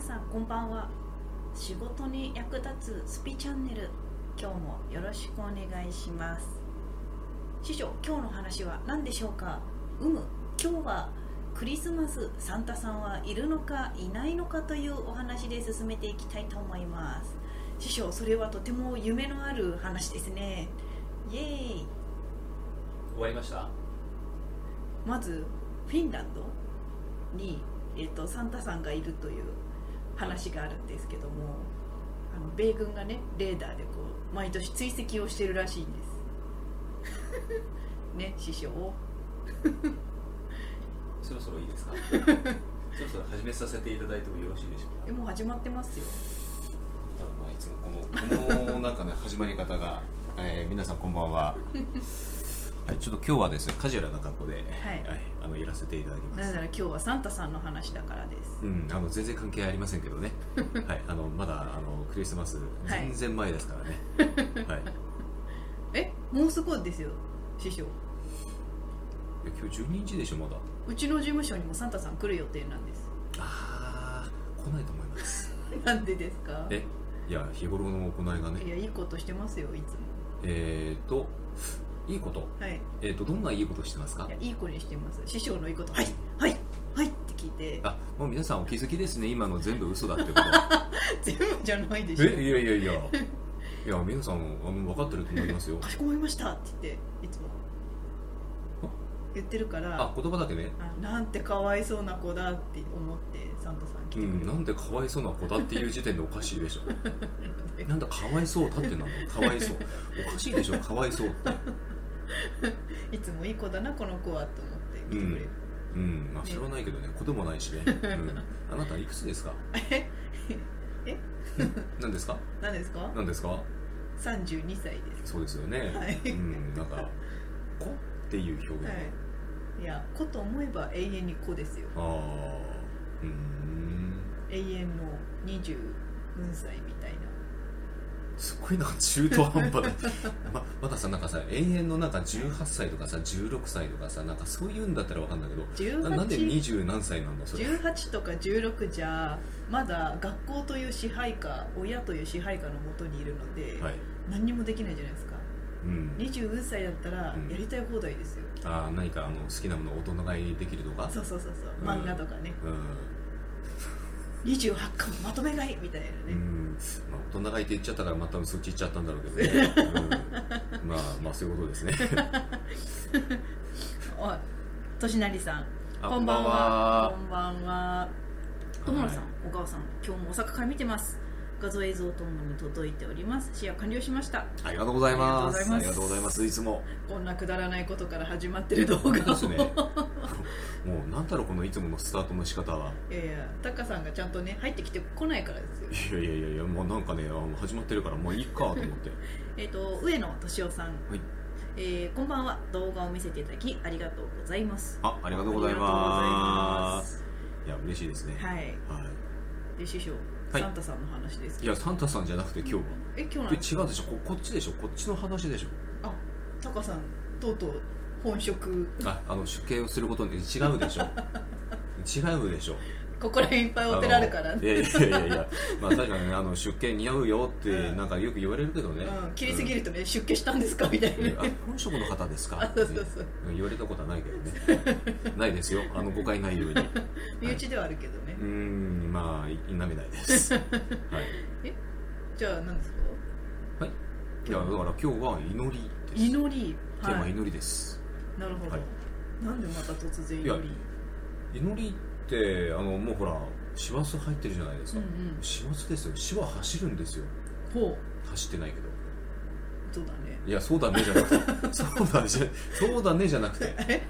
皆さんこんばんは。仕事に役立つスピチャンネル。今日もよろしくお願いします。師匠今日の話は何でしょうか？うむ。今日はクリスマスサンタさんはいるのかいないのかというお話で進めていきたいと思います。師匠それはとても夢のある話ですね。イエーイ。終わりました？まずフィンランドに、えー、とサンタさんがいるという話があるんですけどもあの米軍がねレーダーでこう毎年追跡をしてるらしいんです。ね師匠。そろそろいいですか？そろそろ始めさせていただいてもよろしいでしょうか？えもう始まってますよ。まあいつもこのこのなんかね始まり方が、えー皆さんこんばんははい、ちょっと今日はですねカジュアルな格好で、はいあのやらせていただきます。なぜなら今日はサンタさんの話だからです。うん、あの全然関係ありませんけどね、はい、あのまだあのクリスマスはい。全然前ですからね、はい、えもうすぐですよ師匠。いや今日12日でしょまだ。うちの事務所にもサンタさん来る予定なんです。ああ来ないと思います。なんでですか？えいや日頃の行いがね。いやいいことしてますよいつも。えーといいこと。はい。えーとどんないいことしてますか？いやいい子にしてます。師匠のいいこと。はい。はい。はい。って聞いて。あもう皆さんお気づきですね。今の全部嘘だってこと。全部じゃないでしょ。えいやいやいや。いや皆さんあの分かってると思いますよ。かしこまりましたって言っていつも。言ってるから。あ言葉だけねあなんてかわいそうな子だって思ってサンタさん来うてくれる、んなんでかわいそうな子だっていう時点でおかしいでしょ。なんだかわいそうだってなんだかわいそう。おかしいでしょかわいそうって いつもいい子だなこの子はと思って来てくれる、うん。まあ知らないけどね。子供ないしね、うん、あなたいくつですか？え？え何ですか？何ですか？何ですか？32歳です。そうですよね、はい。うん。なんか「子」っていう表現、は？い。いや子と思えば永遠に子ですよ。ああうーん。永遠の20分歳みたいなすごいなんか中途半端でままださなんかさ永遠のなんか18歳とかさ16歳とかさなんかそういうんだったらわかんないけどななんで18 20何歳なんだそれ。18とか16じゃまだ学校という支配下親という支配下のもとにいるので、はい、何にもできないじゃないですか。うん、20歳だったらうんやりたい放題ですよ、ああ何かあの好きなものを大人買いできるとか？そうそうそうそう。うん。漫画とかね、うん、28巻まとめ買いみたいなね、うん。まあ、大人買いって言っちゃったからまたそっち行っちゃったんだろうけどね、うん、まあまあそういうことですね。おいとしなりさん。あこんばんは。ここんばんは。友野さん、お母さん今日も大阪から見てます画像映像ともに届いております。シェア完了しました。ありがとうございます。ありがとうございます。いつも。こんなくだらないことから始まってる動画を。ですね。もうなんだろうこのいつものスタートの仕方は。いやいやタカさんがちゃんとね入ってきてこないからですよ。いやいやいやいやもうなんかね始まってるからもういいかと思って。えっ、と上野敏夫さん、はい。えーこんばんは。動画を見せていただきありがとうございます。あありがとうございまます。いや嬉しいですね。はい。はい。で師匠、はいサンタさんの話ですいやサンタさんじゃなくて今日は。え今日違うでしょ？ここっちでしょ？こっちの話でしょ？あタカさんとうとう本職。ああの出家をすることに違うでしょ。違うでしょここら辺いっぱいお寺あるから。あのいやいやいやいやまあ確かにねあの出家似合うよってうん。なんかよく言われるけどね、うん、切りすぎるとね、出家したんですか？みたいうんなあ本職の方ですか？あそうそうそう。うん言われたことはないけどね。ないですよ。あの誤解ないように。身内ではあるけどね、うーんまあい否めないです。はい。じゃあ何ですか？はい。いやだから今日は祈りです。祈り。はいテーマ祈りです、なるほど、はい。なんでまた突然祈り？祈りってあのもうほら師走入ってるじゃないですか、うんうん。師走ですよ。死は走るんですよ。ほ走ってないけど。うそうだね。いやそうだねじゃなくて。そうだねそうだねじゃなくて、はい、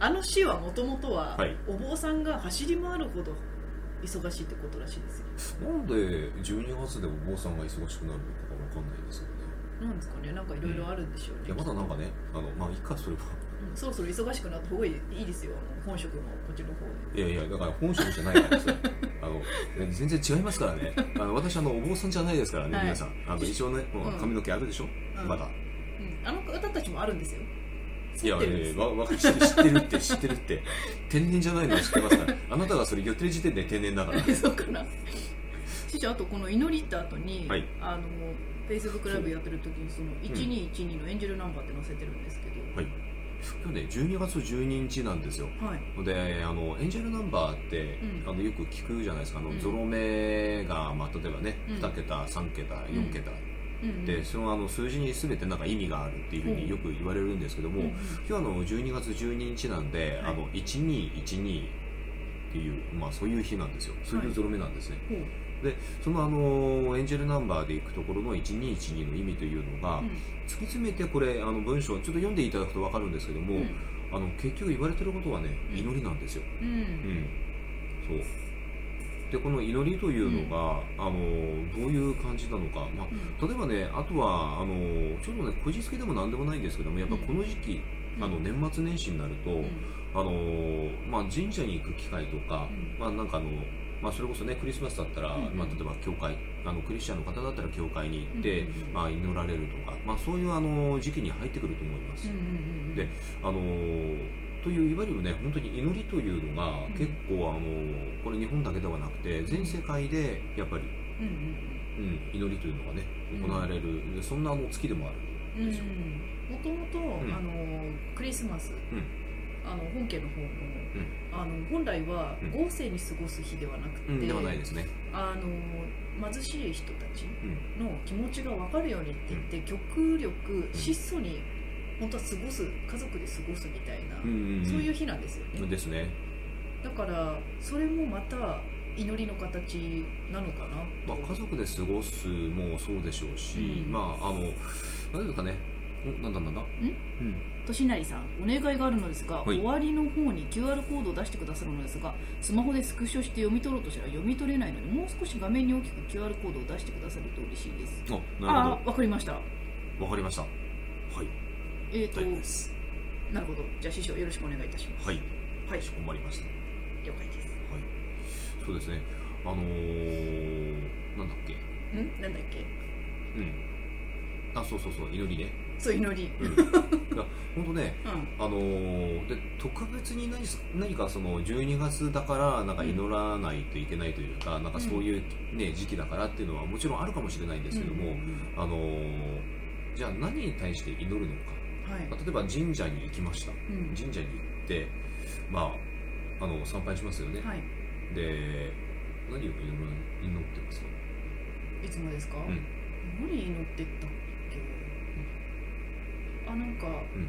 あの死はもともとは、はい。お坊さんが走り回るほど忙しいってことらしいですよ。なんで12月でお坊さんが忙しくなるのかわかんないですよね。なんですかね。なんかいろいろあるんでしょうね、いやまだなんかねあのまあいいかそれは。うんそろそろ忙しくなった方がいいですよ。本職のこっちの方で。いやいやだから本職じゃないからですよ。あのね全然違いますからね。あの私あのお坊さんじゃないですからね、はい。皆さん。あの一応ねもううん髪の毛あるでしょ、うん。まだ。うん、あの方たちもあるんですよ。いや、えー、わ、わ、知ってるって、知ってるって。天然じゃないのは知ってますから。あなたがそれ言ってる時点で天然だから。そうかな。師匠あとこの祈りった後に、はい。あのフェイスブックライブやってる時にその1212のエンジェルナンバーって載せてるんですけど、はい。今日ね、12月12日なんですよ。はい。で、あの、エンジェルナンバーって、うん。あの、よく聞くじゃないですか。あの、うん。ゾロ目が、まあ、例えばね、うん。2桁、3桁、4桁。うんで、そのあの数字に全てなんか意味があるっていうふうによく言われるんですけども、うん今日はあの12月12日なんで、はい。あの1212っていう、まあ、そういう日なんですよ。そういうゾロ目なんですね、ほうでそのあのエンジェルナンバーでいくところの1212の意味というのが、うん。突き詰めてこれあの文章をちょっと読んでいただくと分かるんですけども、うん。あの結局言われてることはねうん。祈りなんですよ、うん。うん、そう。でこの祈りというのが、あのどういう感じなのか、まあ、例えばねあとはあのちょっとねこじつけでもなんでもないんですけどもやっぱこの時期、うん。あの年末年始になると、うん。あのまあ、神社に行く機会とか、うん。まあ、なんかあの、まあ、それこそねクリスマスだったら、うんまあ、例えば教会あのクリスチャンの方だったら教会に行って、うんまあ、祈られるとか、まあ、そういうあの時期に入ってくると思います。であのといういわゆるね本当に祈りというのが、うん結構あのこれ日本だけではなくて全世界でやっぱり、うん祈りというのがねうん。行われる、そんなあの月でもあるうんうんもともとん。あのクリスマス、んあの本家の方も、あの本来はうん。豪勢に過ごす日ではなくて、うん、ではないですね。あの貧しい人たちうん。の気持ちが分かるようにって言って、極力質素に本当は過ごす家族で過ごすみたいな、うんうんうん。そういう日なんですよね。ですね。だからそれもまた祈りの形なのかなまあ、と、家族で過ごすもそうでしょうし、うん。まああの何ですかね。んなんだなんだ？うんとしなりさんお願いがあるのですが、はい。終わりの方に QR コードを出してくださるのですがスマホでスクショして読み取ろうとしたら読み取れないのでもう少し画面に大きく QR コードを出してくださると嬉しいです。あああわかりました。わかりました。はい。えーとなるほど。じゃあ師匠よろしくお願いいたします。はい。はい。かしこまりました。了解です。はい。そうですね。あのー、なんだっけ？ん？なんだっけ？うん。あそうそうそう。祈りねそう祈り。本当ねうん。あのーで特別に何す何かその12月だからなんか祈らないといけないというか、なんかそういう、ね、時期だからっていうのはもちろんあるかもしれないんですけども、うん。うんあのーじゃあ何に対して祈るのか。はい。例えば神社に行きました。うん。神社に行ってまああの参拝しますよね、はい。で何を祈ってますか？いつもですか、うん。何祈ってったあなんか、うん。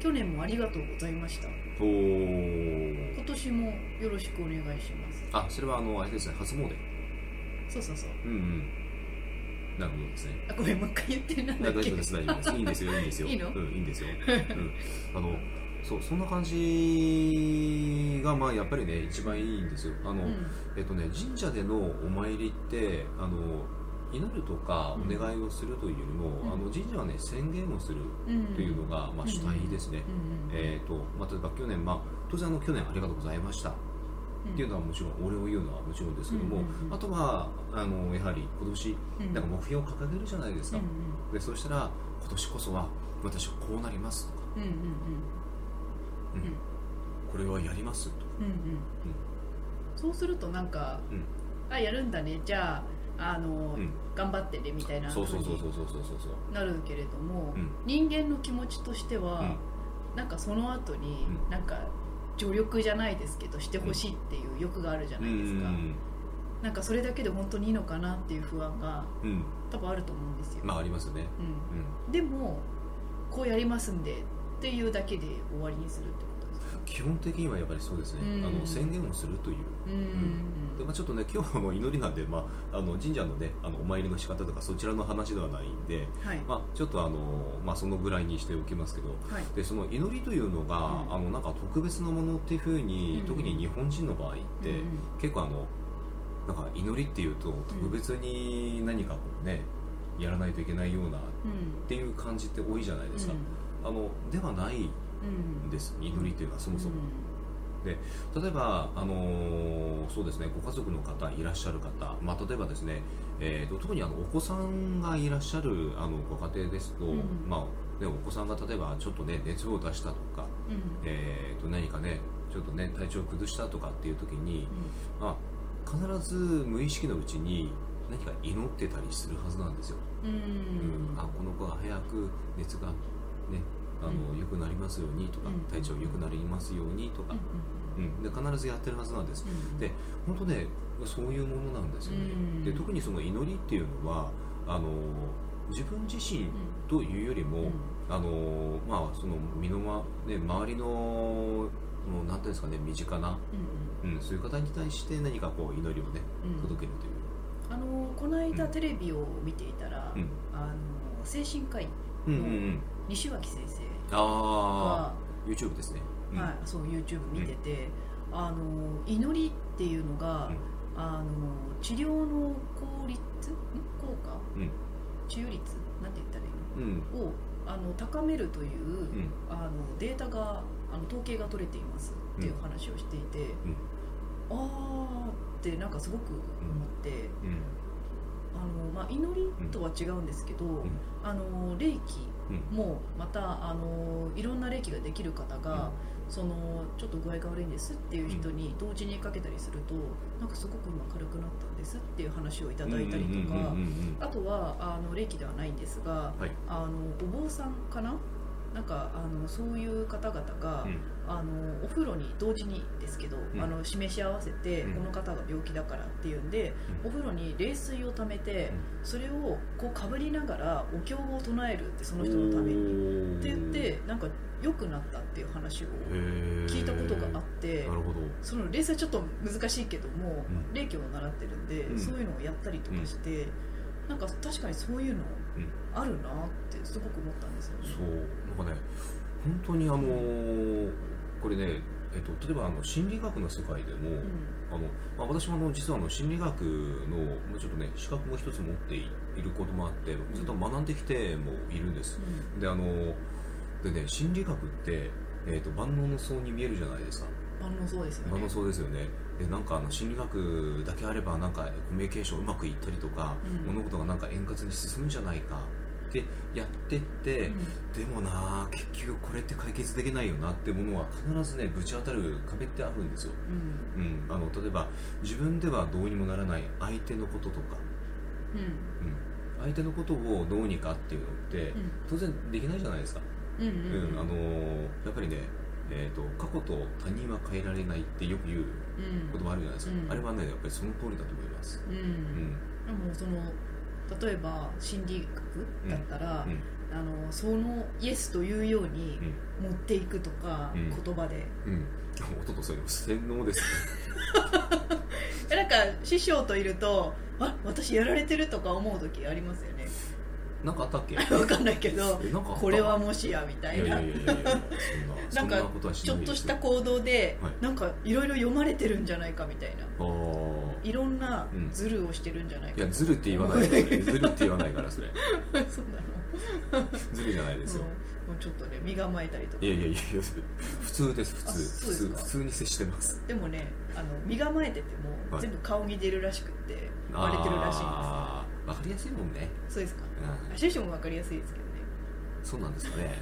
去年もありがとうございました。おー。今年もよろしくお願いします。あそれはあのあれですね初詣？そうそうそう。うんうん。なるほどですね。あごめんもう一回言ってなんだっけ？大丈夫です大丈夫です。いいんですよいいんですよ。いいの？うん、いいんですよ、うん、あのそうそんな感じがまあやっぱりね一番いいんですよ。あの、うん。えっとね神社でのお参りってあの祈るとかお願いをするというよりも、うん。あの神社はね宣言をするうん。というのが、まあ、主体ですね、うん。うん。えーとまあ、例えば去年、まあ、当然あの去年ありがとうございました。っていうのはもちろんお礼を言うのはもちろんですけども、あとはあのやはり今年うん。なんか目標を掲げるじゃないですか、うんでそうしたら今年こそは私はこうなりますとか、うんうんうん。うん。これはやりますと。か、うん。うん。そうするとなんか、うん。あやるんだね。じゃああの、うん頑張ってねみたいなそうそうそうそうそう。そうなるけれども、うん。人間の気持ちとしては、なんかその後に、うん。なんか助力じゃないですけどしてほしいっていう欲があるじゃないですか、うんなんかそれだけで本当にいいのかなっていう不安がうん。多分あると思うんですよ、まあありますよね、う、うん。でもこうやりますんでっていうだけで終わりにするってこ基本的にはやっぱりそうですね、うん。あの宣言をするという。うん。でまあ、ちょっとね今日の祈りなんで、まあ、あの神社のねあのお参りの仕方とかそちらの話ではないんで、はい。まあ、ちょっとあの、まあ、そのぐらいにしておきますけど。はい。でその祈りというのが、うん。あのなんか特別なものっていうふうに、うん特に日本人の場合って、うん結構あのなんか祈りっていうと特別に何かこうねやらないといけないようなっうん。ていう感じって多いじゃないですか、あのではないうんんです祈りっていうのはそもそも、うん。例えば、あのーそうですね、ご家族の方いらっしゃる方、まあ、例えばですね、えー、と特にあのお子さんがいらっしゃるあのご家庭ですと、うんまあでお子さんが例えばちょっとね熱を出したとか、うんえー、と何かねちょっとね体調を崩したとかっていう時に、まあ、必ず無意識のうちに何か祈ってたりするはずなんですよ、うんうん。うん。あこの子が早く熱がねあの、うん良くなりますようにとかうん。体調良くなりますようにとか。う、ん。うん、で必ずやってるはずなんです。うん。で本当ねそういうものなんですよね、うん。で特にその祈りっていうのはあの自分自身というよりも、うん。あのまあその身のま、ね、周りのもうなんていうんですかね身近な、うん。そういう方に対して何かこう祈りをねうん。届けるという、あのこの間テレビを見ていたら、うん。あの精神科医うんうんうん。西脇先生あは、あ YouTube ですね、うん。はい、そう YouTube 見てて、あの祈りっていうのが、うん。あの治療の効率？ん？効果、うん。治癒率？なんて言ったらいいうん。のをあの高めるという、うん。あのデータがあの統計が取れていますっていう話をしていて、あーってなんかすごく思って、うん。あのまあ、祈りとは違うんですけど、ん。あの霊気うん。もまたあのいろんな霊気ができる方が、そのちょっと具合が悪いんですっていう人に同時にかけたりすると、なんかすごく今軽くなったんですっていう話をいただいたりとか、うんうんうんうん。あとはあの霊気ではないんですが、はい。あのお坊さんかな？なんかあのそういう方々が、うんあのお風呂に同時にですけど、うん。あの示し合わせて、うん。この方が病気だからっていうんで、うん。お風呂に冷水を溜めて、それをこうかぶりながらお経を唱えるってその人のために。って言ってなんか良くなったっていう話を聞いたことがあってなるほど。その冷静はちょっと難しいけども、うん。霊気を習ってるんで、うん。そういうのをやったりとかして、なんか確かにそういうのうん。あるなってすごく思ったんですよね。そう。なんかね本当にあのーこれね、えっと、例えばあの心理学の世界でも、あのまあ、私もあの実はあの心理学のまあちょっとね資格も一つ持っていることもあってずっと学んできてもいるんです、うん。であのでね心理学って、えっと万能の層に見えるじゃないですか。万能そうですよね。万能。層ですよね。でなんかあの心理学だけあればなんかコミュニケーションうまくいったりとか、うん。物事がなんか円滑に進むんじゃないかってやってって、うん。でもな結局これって解決できないよなってものは必ずねぶち当たる壁ってあるんですよ、うん。うん、あの例えば自分ではどうにもならない相手のこととか、うん。うん、相手のことをどうにかっていうのってうん。当然できないじゃないですか、うんあのやっぱりね、えー、と過去と他人は変えられないってよく言ううん。こともあるじゃないですか、うん。あれはねやっぱりその通りだと思います、うん。うん。でもその例えば心理学だったら、うんあのそのイエスというようにうん。持っていくとか、うん。言葉で。うん、音とそれも洗脳です なんか師匠といるとあ私やられてるとか思う時ありますよね。なんかあったっけ？わかんないけどこれはもしやみたいな。なそんかちょっとした行動で、はい。なんかいろいろ読まれてるんじゃないかみたいないろんなうん。ズルをしてるんじゃないか。いやずるって言わない。からそれずるって言わないからそれ。そうなの。ずるじゃないですよ、うんもうちょっとね身構えたりとか。いやいやいや普通です普あ通普通そうですか普通に接してますでもねあの身構えてても、はい全部顔に出るらしくって割れてるらしいんですわかりやすいもんね、そうですかうんあ師匠も分かりやすいですけどねそうなんですかね。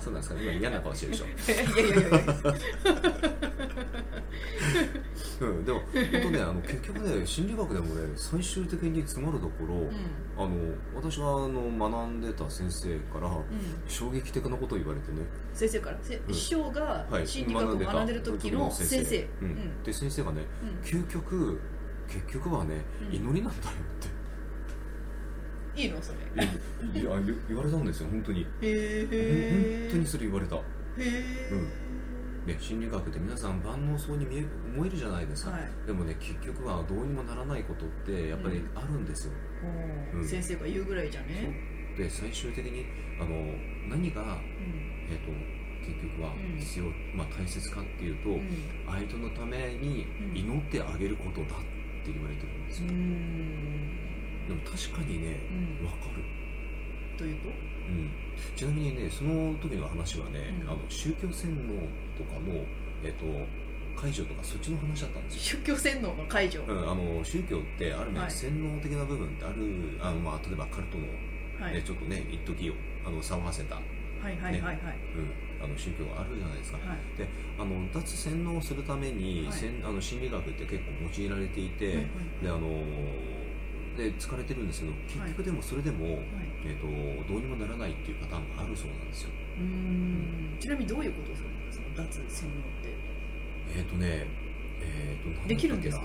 そうなんですかね。今嫌な顔してるでしょ。いやいやいやいやうん、でも本当ねあの結局ね心理学でもね最終的に詰まるところ、うあの私はあの学んでた先生からん、うん、衝撃的なことを言われてね、先生から。せうん。師匠がはい、心理学を学んでる時の先生。うん。うん。で先生がねうん。究極結局はね、うん。祈りなんだよっていいの？それ。いや言言われたんですよ本当に。へえ本当にそれ言われた。へえ、ね、心理学って皆さん万能そうに見え思えるじゃないですか、はい。でもね結局はどうにもならないことってやっぱりあるんですよ、おー。うん。先生が言うぐらいじゃね？で最終的にあの何が、うん。えー、と結局はうん。必要、まあ、大切かっていうと、うん。相手のために祈ってあげることだって言われてるんですよ、うんでも確かにねうん。わかる、というと？うん、ちなみにねその時の話はね、うん。あの宗教洗脳とかの、えっと解除とかそっちの話だったんですよ。宗教洗脳の解除、うん、あの宗教ってある面、はい。洗脳的な部分ってあるあの、まあ、例えばカルトの、ねはい。ちょっとね一時あの騒がせた。はいはいはいはい。うん、あの宗教があるじゃないですか、はい。であの脱洗脳するために、はい。あの心理学って結構用いられていて、はいはいであので疲れてるんですけど結局でもそれでも、はい。えー、とどうにもならないっていうパターンがあるそうなんですよ。うーん。ちなみにどういうことをするんですか？脱洗脳って。えっ、とねえー、となんだっけな。できるんですか？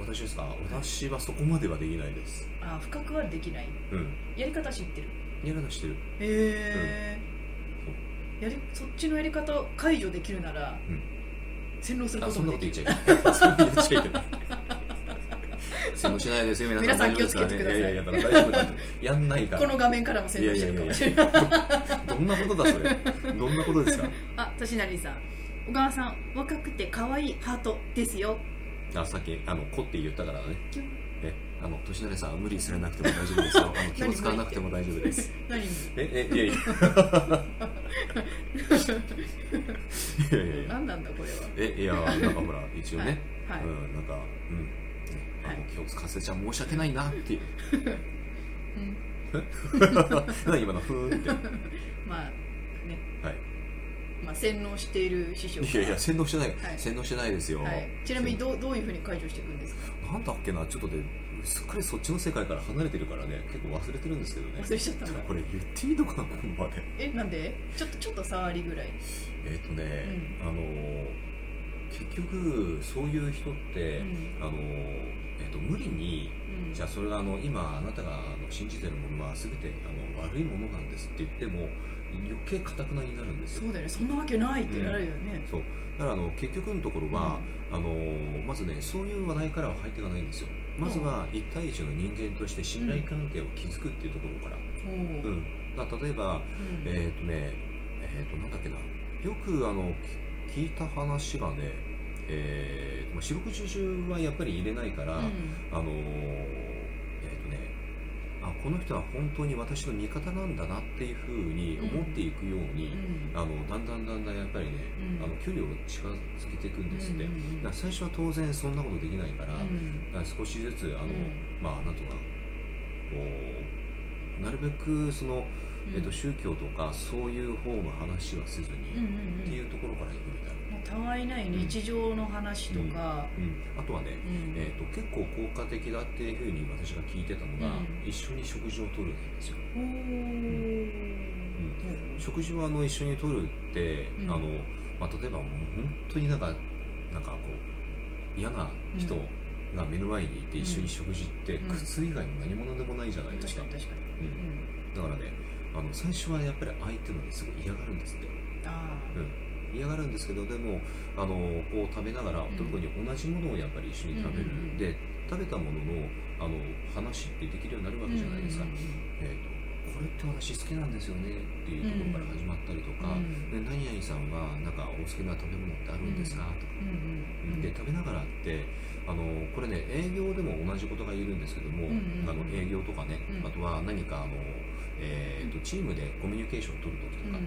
私ですか？私はそこまではできないです。あ深くはできない。うん。やり方知ってる？やらなしてる。へえ、やりそっちのやり方を解除できるなら、うん。洗脳するあこともそんなことできる言っちゃいけない。そんなこと言っちゃいけない 洗脳しないですよ皆さん。皆さん気をつけてください。大丈夫ですからね。いやいや大丈夫だやんないから。この画面からも洗脳してるかもしれない。どんなことだそれどんなことですかあとしなりさん。小川さん若くて可愛いハートですよ。あさっきあの「子」って言ったからね。えあの年慣れさん無理されなくても大丈夫ですよ。あの気を使わなくても大丈夫です。何ええいやいや。いやいやいや。何なんだこれは。えいやなんかほら一応ね、はい。はい。うんなんかうん気を使わせちゃ申し訳ないなって。いううん 何今のふーんって。は まあね。い。まあ洗脳している師匠いやいや洗脳してない、はい、洗脳してないですよ、はい、ちなみにどうどういうふうに解除していくんですか？なんだっけなちょっとですっかりそっちの世界から離れてるからね。結構忘れてるんですけどね。忘れちゃったんだ。これ言ってみとかなこの場で。えなんで？ちょっとちょっと触りぐらい。えっ、とね、あの結局そういう人って、うん。あのえっと無理にうん。じゃあそれがあの今あなたがあの信じてるものは全てあの悪いものなんですって言っても余計かたくなになるんですよ。そうだよね。そんなわけないってなるよね、そう。だからあの結局のところは、あのまずねそういう話題からは入っていかないんですよ。まずは1対1の人間として信頼関係を築くっていうところから、おうん。うだから例えば、うん。えっ、とねえっ、となんだっけな。よくあのき聞いた話がねえ四六時中はやっぱり入れないから、うん。あのえっ、とねあこの人は本当に私の味方なんだなっていうふうに思っていくように、うん。あのだんだんだんだんやっぱりね、うん。あの距離を近づけていくんですって、だから最初は当然そんなことできないから,、うん少しずつあの、うん。まあなんとかこうなるべくその、えっと宗教とかそういう方の話はせずに、っていうところからいくみたいな、たわいない日常の話とか、うん、あとはね、うん。えっと結構効果的だっていうふうに私が聞いてたのが、うん。一緒に食事をとるんですよ。食事をあの一緒にとるって、うん。あのまあ、例えばもう本当になんかなんかこう嫌な人が目の前にいて一緒に食事ってうん。靴以外の何物でもないじゃないですか、確かに確かに、ううん。ん、だからねあの最初はやっぱり相手のねすごい嫌がるんですって、あうん、嫌がるんですけどでもあのこう食べながらん。特に同じものをやっぱり一緒に食べる、うんで食べたもののあの話ってできるようになるわけじゃないですか、うんえー、とこれって私好きなんですよねっていうところから始まったりとか、うん。で何々さんはなんかお好きな食べ物ってあるんですか、とか、うん。で食べながらってあのこれね営業でも同じことが言えるんですけども、あの営業とかね、うん。あとは何かあの、えー、とチームでコミュニケーションを取るときとか、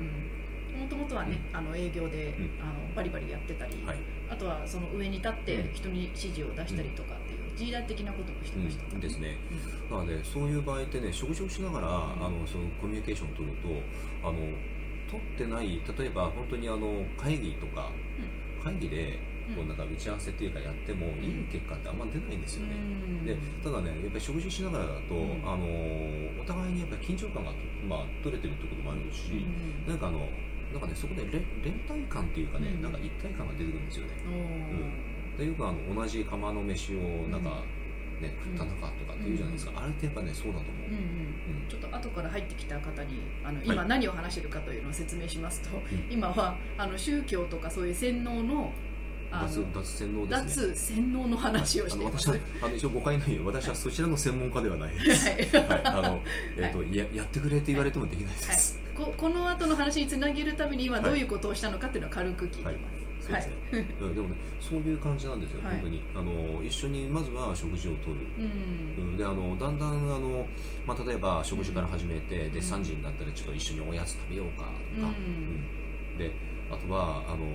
もともとはね、あの営業で、うん。あのバリバリやってたり、はい。あとはその上に立ってうん。人に指示を出したりとかっていうリーダー的なこともしてました、うん。ですね。うん。だからねそういう場合ってね食事をしながら、あのそのコミュニケーションを取るとあの取ってない例えば本当にあの会議とか、会議でこうなんか打ち合わせっていうかやってもいい結果ってあんま出ないんですよね、うん。でただねやっぱり食事しながらだと、ん。あのお互いにやっぱり緊張感が、まあ、取れてるってこともあるし、うん。なんかあのなんかねそこで連連帯感っていうかね、うん。なんか一体感が出てくるんですよね、おー。でよくあの同じ釜の飯をなんか、ね食った中とかって言うじゃないですか、あれってやっぱねそうだと思う、うんうん。うん。ちょっと後から入ってきた方にあのい。今何を話してるかというのを説明しますと、ん。今はあの宗教とかそういう洗脳のあ脱の脱洗脳ですね。脱洗脳の話をあしています。の私はあの一応誤解ないよ私はそちらの専門家ではないです。はい。はい、あの、えっ、と、や、やってくれって言われてもできないではい。す。、ここの後の話につなげるために今どういうことをしたのかっていうのは軽く聞いてます。そうですね。うんでもね、そういう感じなんですよ、はい。本当に。あの、一緒にまずは食事をとる。うん。うん。で、あの、だんだん、あの、まあ、例えば食事から始めて、で、3時になったらちょっと一緒におやつ食べようかとか。うん。うん。で、あとは、あの、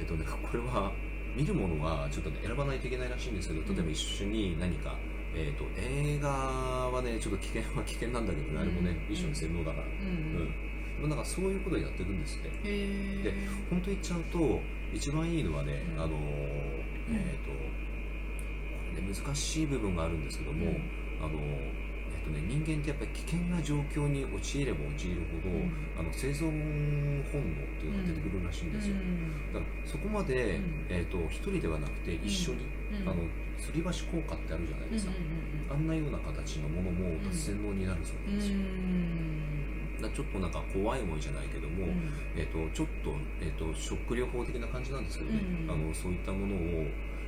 えっとね、これは、見るものはちょっとね、選ばないといけないらしいんですけど、例えば一緒に何か、えっと、映画はね、ちょっと危険 は危険なんだけどね、あれもね、うん一緒に洗脳だから。うん。うん。まあなんかそういうことをやってるんですってで本当言っちゃうと一番いいのはね、うん。あのえっ、とこれね難しい部分があるんですけども、うん。あのえっとね、人間ってやっぱり危険な状況に陥れば陥るほど、うん。あの生存本能っていうのが出てくるらしいんですよ、うん。だからそこまで、うん。えー、と一人ではなくて一緒に、うん。あの吊り橋効果ってあるじゃないですか、あんなような形のものも脱線能になるそうなんです。よ、だちょっとなんか怖い思いじゃないけども、うん。えー、とちょっと,、えー、とショック療法的な感じなんですけどね、うんあのそういったものを、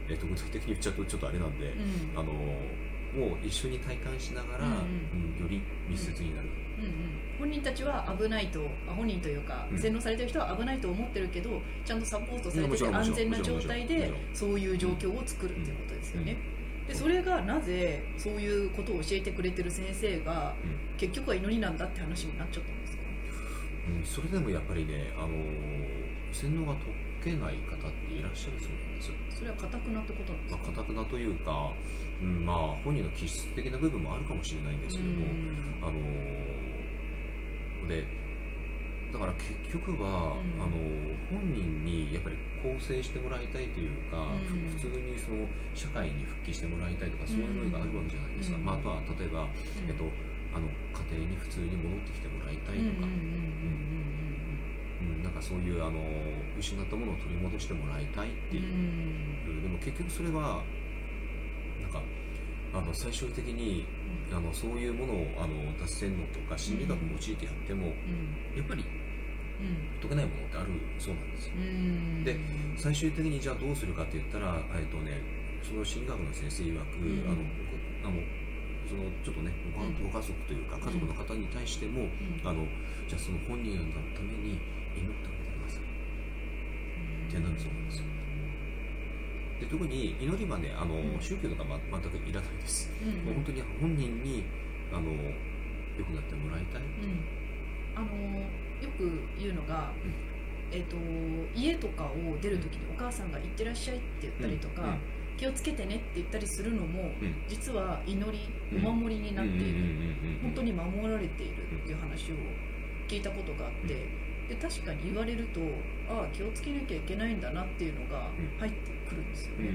えー、と具体的に言っちゃうとちょっとあれなんで、うん。あのを一緒に体感しながら、うんうん。より密接になる、うんうん本人たちは危ないとあ本人というかうん。洗脳されてる人は危ないと思ってるけどちゃんとサポートされてて安全な状態でそういう状況を作るっていうことですよね。うん。でそれがなぜそういうことを教えてくれてる先生がうん。結局は祈りなんだって話になっちゃったんですか？うん、それでもやっぱりね、あの洗脳が解けない方っていらっしゃるそうなんですよ。それは固くなってことなんですまあ、かかたくなというか、うん、まあ本人の気質的な部分もあるかもしれないんですけども、あのでだから結局は、うん。あの本人にやっぱり構成してもらいたいというか、うん。普通にその社会に復帰してもらいたいとかそういう思いがあるわけじゃないですか、うん。まあ、あとは例えば、えっと、あの家庭に普通に戻ってきてもらいたいとか、なんかそういうあの失ったものを取り戻してもらいたいっていう、でも結局それはあの最終的にあのそういうものをあの脱線のとか心理学を用いてやっても、うん。やっぱり解けないものってあるそうなんですよ。うん。で最終的にじゃあどうするかって言ったら、えっとね、その心理学の先生曰く、うん。あのあのそのちょっとねご家族というか家族の方に対しても、うん。あのじゃあその本人のために祈ってあげてくださいってなるそうなんですよで特に祈りはねあの、うん宗教とか、ま、全くいらないです、うん。もう本当に本人にあの良くなってもらいたい、うん。あのよく言うのが、えー、と家とかを出るときにお母さんが「行ってらっしゃい」って言ったりとか、うん。気をつけてねって言ったりするのも、うん。実は祈りうん。お守りになっている、本当にに守られているっていう話を聞いたことがあって、で確かに言われるとああ気をつけなきゃいけないんだなっていうのがうん。入ってくるんですようんうん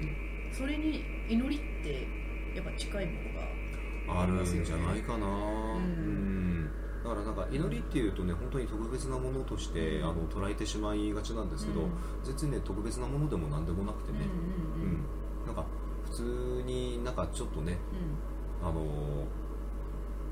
ね、それに祈りってやっぱ近いものがうんうんあるんじゃないかな、んうん。だからなんか祈りっていうとね本当に特別なものとして、うん。あの捉えてしまいがちなんですけど、うん。実にね特別なものでも何でもなくてね、うんうんうんなんか普通になんかちょっとねあの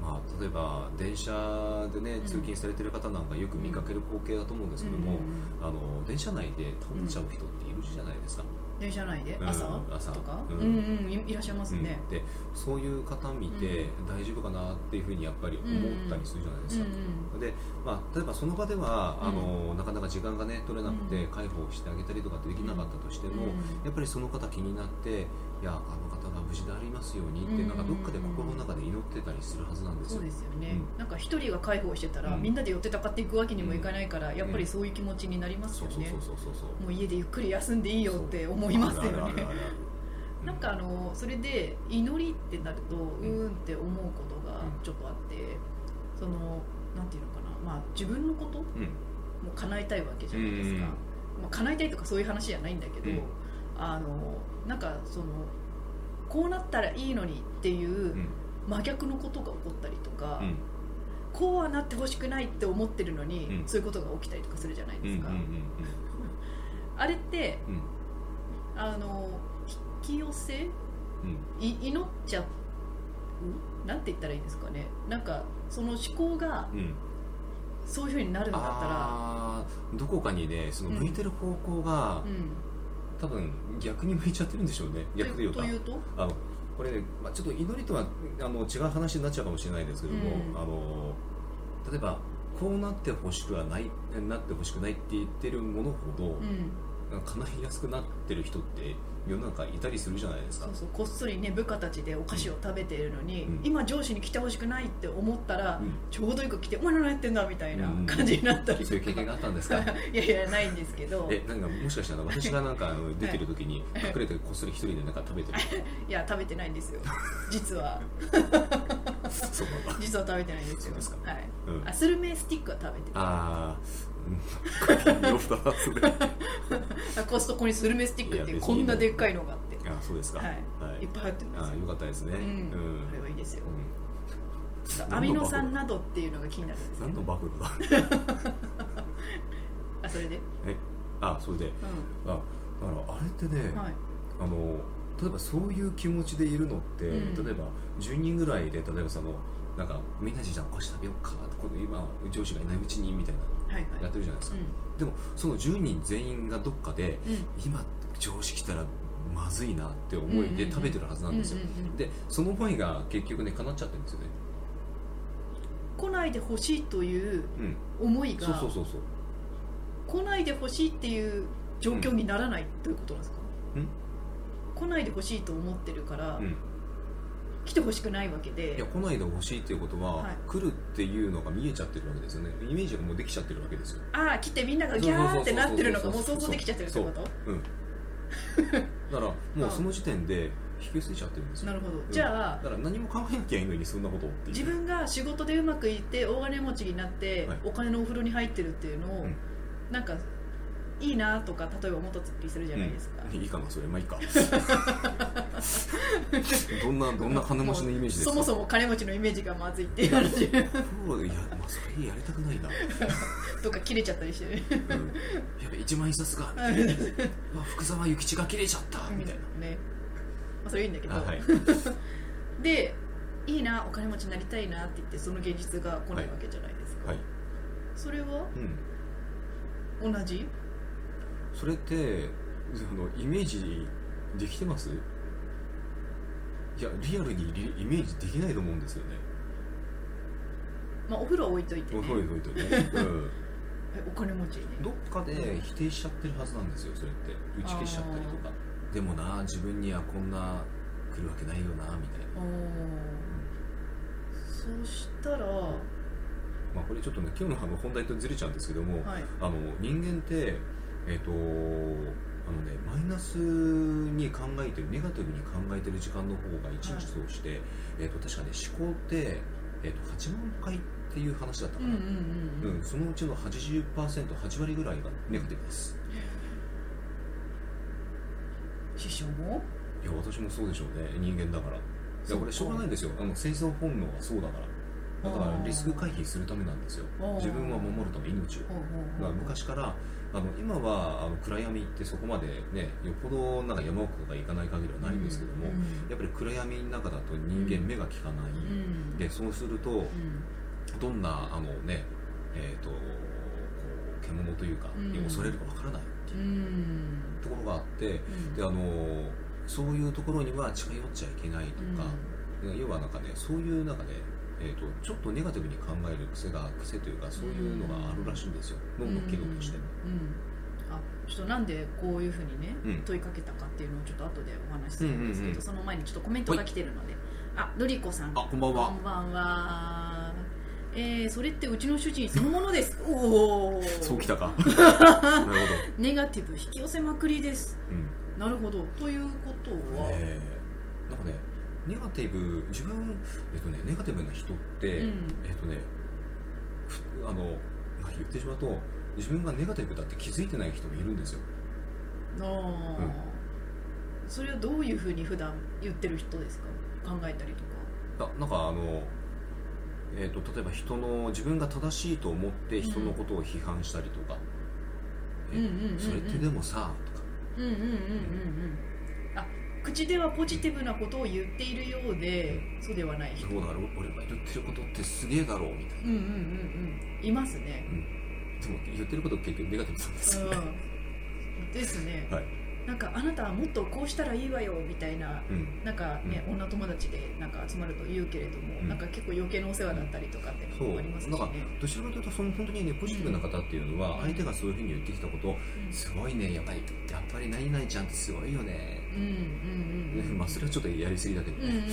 まあ、例えば電車でねうん。通勤されてる方なんかよく見かける光景だと思うんですけども、あの電車内で倒れちゃう人っているじゃないですか、電車内で？うん。朝,、朝。とか、ううんんうんいいらっしゃいますね、うん。でそういう方見て大丈夫かなっていうふうにやっぱり思ったりするじゃないですか、でまあ、例えばその場では、うん。あのなかなか時間が、ね、取れなくてうん。介抱してあげたりとかってできなかったとしても、うん。やっぱりその方気になっていやあの方が無事でありますようにって、うんなんかどっかで心の中で祈ってたりするはずなんですそうよ。ですよね、うん。なんか一人が介抱してたら、うん。みんなで寄ってたかっていくわけにもいかないから、やっぱりそういう気持ちになりますよね。そうそうそうそうもう家でゆっくり休んでいいよって思いますよね。なんかあのそれで祈りってなるとうーんって思うことがちょっとあってそのなんていうのかな、まあ、自分のこともうん。叶えたいわけじゃないですか、うん。まあ、叶えたいとかそういう話じゃないんだけど、うん。あのなんかそのこうなったらいいのにっていううん。真逆のことが起こったりとか、うん。こうはなってほしくないって思ってるのに、うん。そういうことが起きたりとかするじゃないですか、あれってあの引き寄せ祈っちゃうなんて言ったらいいんですかね。なんかその思考がうん。そういうふうになるんだったら。どこかにねそのうん向いてる方向が、うん多分逆に向いちゃってるんでしょうね。逆というかというと？あのこれね、まあ、ちょっと祈りとはあの違う話になっちゃうかもしれないですけども、うん。あの例えばこうなってほしくはないなってほしくないって言ってるものほど、うん。叶いやすくなってる人って世の中いたりするじゃないですか。そうこっそりね部下たちでお菓子を食べているのに、うん。今上司に来てほしくないって思ったら、うん。ちょうどよく来て「お前何やってんだ」みたいなうん。感じになったりそういう経験があったんですか？いやいやないんですけど。えなんかもしかしたら私がなんか出てる時に隠れてこっそり一人でなんか食べてる。いや食べてないんですよ。実は。実は食べてないんですよ。そうですか。はい。うん。あスルメスティックは食べてるああうん。よくだなそれあコストコにスルメスティックってこんなでっかいのがあって。あそうですか。はい。い。っぱい入ってるんです。よあよかったですね。うん。うん。これはいいですよ。うん。アミノ酸などっていうのが気になるんですね。何の暴露だ。あそれで？え？あそれで。うあだからあれってね、んはい。あの例えばそういう気持ちでいるのって、うん。例えば10人ぐらいで例えばそのなんかみんなでじゃあおし食べようかこの今上司がいないうちにみたいなやってるじゃないですか、うでもその10人全員がどっかでんうん。今上司来たらまずいなって思いで食べてるはずなんですよ、うんうんうん。でその思いが結局ね叶っちゃってるんですよね。来ないでほしいといううん。思いがそうそうそうそう。来ないでほしいっていう状況にならないということなんですか、うん。来ないでほしいと思ってるから、うん来てほしくないわけいでや来ないでほしいっていうことは、はい。来るっていうのが見えちゃってるわけですよね。イメージがもうできちゃってるわけですよ。ああ来てみんながギャーってなってるのがもう想像できちゃってるってこと？う。ん。だからもうその時点で引き寄せちゃってるんですよ。なるほど。うん。じゃあだから何も考えなきゃいいのにそんなことをって自分が仕事でうまくいって大金持ちになって、はい。お金のお風呂に入ってるっていうのを、うん。なんかいいなとか例えば思ったりするじゃないですか、うん。いいかなそれ。まあいいか。どんなどんな金持ちのイメージですか？そもそも金持ちのイメージがまずいっていう話いや、まあ、それやりたくないな、とか切れちゃったりして。ねうん、やべ一万円札が福沢諭吉が切れちゃった。みたいね、まあ、それいいんだけど、はい。でいいなお金持ちになりたいなって言ってその現実が来ないわけじゃないですか、はい、それは？うん、同じ？それってあのイメージできてます？いやリアルにリイメージできないと思うんですよね。まあお風呂は置いといて、ね、置いといてね、うん。えお金持ちにね。どっかで否定しちゃってるはずなんですよそれって。打ち消しちゃったりとか。でもな自分にはこんな来るわけないよなみたいな。そしたら。はまあこれちょっとね今日のあの本題とずれちゃうんですけども、い。あの人間ってえっ、とあのねマイナスに考えてるネガティブに考えてる時間の方が一日通して、えっ、と確かね思考ってえっ、と8万回っていう話だったかな、うんうんうんそのうちの 80%8 割ぐらいがネガティブです。師匠も？いや私もそうでしょうね。人間だから。いやこれしょうがないんですよ。あの生存本能はそうだから。だからリスク回避するためなんですよ。自分は守るため命を。ほうほうまあほう昔からあの今はあの暗闇ってそこまでねよっぽどなんか山奥とか行かない限りはないんですけども、うん。やっぱり暗闇の中だと人間目が利かない、うん。でそうするとうん。どんなあのねえー、とこう獣というか恐れるかわからないってういうん。ところがあってうん。であのそういうところには近寄っちゃいけないとか、要はなんかねそういう中で、えー、とちょっとネガティブに考える癖が癖というかそういうのがあるらしいんですよ。脳の機能として。うん。うん。あちょっとなんでこういうふうにね、うん。問いかけたかっていうのをちょっと後でお話しするんですけど、うんうんうん。その前にちょっとコメントが来てるので、あのりこさん。あこんばんは。こんばんは。えー、それってうちの主人そのものです おおそうきたか。なるほど、ネガティブ引き寄せまくりです。うん。なるほど。ということは、え。ーネガティブ自分、えっとね、ネガティブな人って、うん。えっとねふあの、まあ、言ってしまうと自分がネガティブだって気づいてない人もいるんですよ。あー。うん。それはどういうふうに普段言ってる人ですか？考えたりとか。ななんかあの、えっと例えば人の自分が正しいと思って人のことを批判したりとか、それってでもさとか口ではポジティブなことを言っているようでそうではない。人そうだろう？俺が言ってることってすげえだろうみたいな。うんうんうんうん。いますね。でも言ってること結局ネガティブなんですよね、うん。ですね、はいなんかあなたはもっとこうしたらいいわよみたいなうん。なんかね、女友達でなんか集まると言うけれども、うん。なんか結構余計なお世話だったりとかってもありますしなんかねどちらかというとその本当にねポジティブな方っていうのはうん。相手がそういうふうに言ってきたことうん。すごいねやっぱりやっぱり何々ちゃんってすごいよねうんうんうんうん。まあそれはちょっとやりすぎだけどね。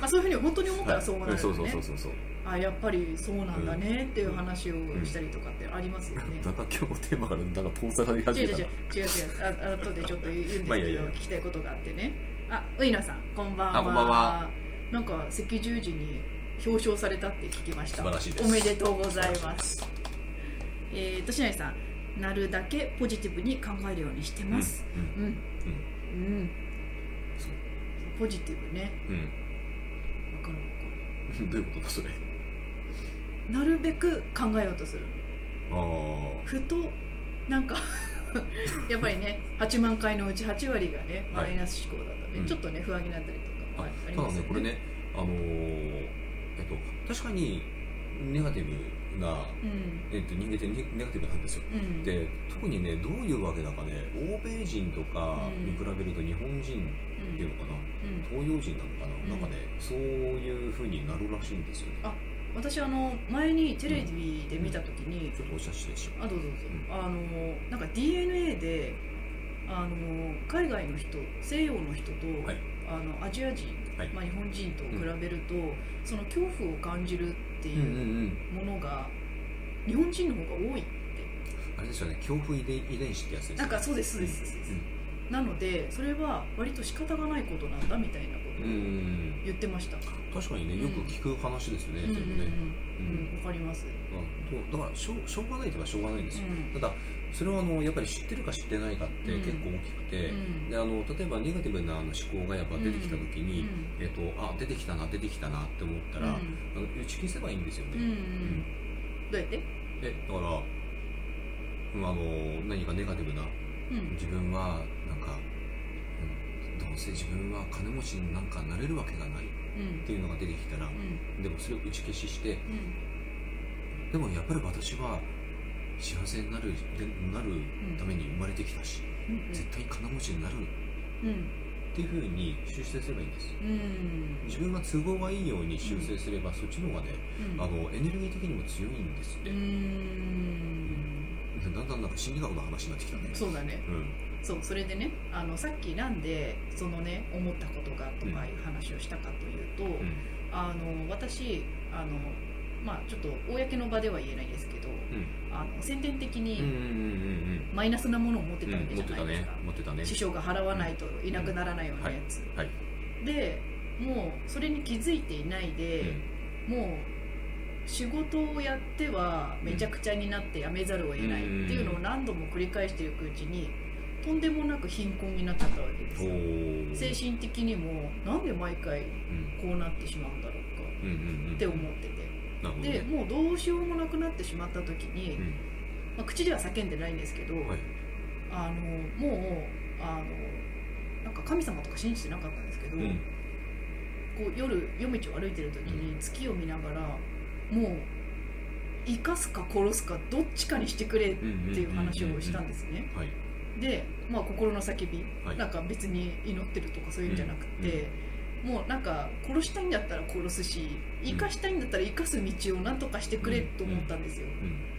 まあそういうふうに本当に思ったらそうなるよね、そうそうそうそうあやっぱりそうなんだねっていう話をしたりとかってありますよね、だから今日のテーマからなんか遠ざかり始違う違うめた違う違う違う。ああ後でちょっと言うんですけど、聞きたいことがあってね。あウイナさんこんばんは。あこんばんは。なんか赤十字に表彰されたって聞きました。素晴らしいです。おめでとうございます。えーとしなりさんなるだけポジティブに考えるようにしてます。うん。うん。うん、そう。ポジティブね。うん。わかるわかうん どういうことだそれ。るなるべく考えようとする。ふとなんか やっぱりね8万回のうち8割がねはい。マイナス思考だとね、うん。ちょっとね不安になったりとか、あはいありただますよね。これねあのーえっと確かにネガティブな、うん。えっと、人間ってネネガティブなんですよ。うん。で特にねどういうわけだかね欧米人とかに比べると日本人っていうのかな、うん。東洋人なのかな、うん。なんかねそういう風になるらしいんですよね。あ私あの前にテレビで見た時に、ちょっとおしゃしでしょあどうぞどうぞ、うん。あのなんか DNA であの海外の人西洋の人と、はい。あのアジア人、はい。まあ、日本人と比べると、その恐怖を感じるってうんうんいううん。ものが、日本人の方が多いって。あれですよね恐怖遺伝遺伝子ってやつですよね。なんかそうですそうですそうです。なのでそれは割と仕方がないことなんだみたいな言ってました、確かにねよく聞く話ですよね、うん、うんでもね、うん。かります、だからしょうしょうがないとばしょうがないんですよ、うん。ただそれはあのやっぱり知ってるか知ってないかってうん。結構大きくて、うん。であの例えばネガティブなあの思考がやっぱ出てきた時に、うん。えっと、あ出てきたな出てきたなって思ったら、うん。あの打ち消せばいいんですよね、うん。うん。どうやって、でだから、うんあの何かネガティブなうん。自分はなんか、うんどうせ自分は金持ちになんかなれるわけがないうん。っていうのが出てきたら、うん。でもそれを打ち消ししてうん。でもやっぱり私は幸せになるでなるために生まれてきたし、うん。絶対金持ちになるっうん。ていうふうに修正すればいいんです。うん。自分が都合がいいように修正すれば、そっちの方がね、うん。あのエネルギー的にも強いんですって、うんだんだんなんか心理学の話になってきたね。そうだね。うん。そうそれでねあのさっきなんでそのね思ったことがとかいう話をしたかというと、うん。あの私あのまあちょっと公の場では言えないですけどうん。あの宣伝的にうんうんうんうんマイナスなものを持ってうんたわけじゃないですか、持ってたね。師匠が払わないといなくならないようなやつ、はい。でもうそれに気づいていないで、もう仕事をやってはめちゃくちゃになって辞めざるを得ないっていうのを何度も繰り返していくうちにとんでもなく貧困になっちゃったわけですおよー精神的にもなんで毎回うん。こうなってしまうんだろうかって思ってて。でもうどうしようもなくなってしまった時に、うん。まあ、口では叫んでないんですけど、はい。あのもうあのなんか神様とか信じてなかったんですけど、うん。こう夜夜道を歩いてる時に月を見ながらもう生かすか殺すかどっちかにしてくれっていう話をしたんですね。はい。で、まあ、心の叫び、はい。なんか別に祈ってるとかそういうんじゃなくて、もうなんか殺したいんだったら殺すし生かしたいんだったら生かす道を何とかしてくれと思ったんですよ、うん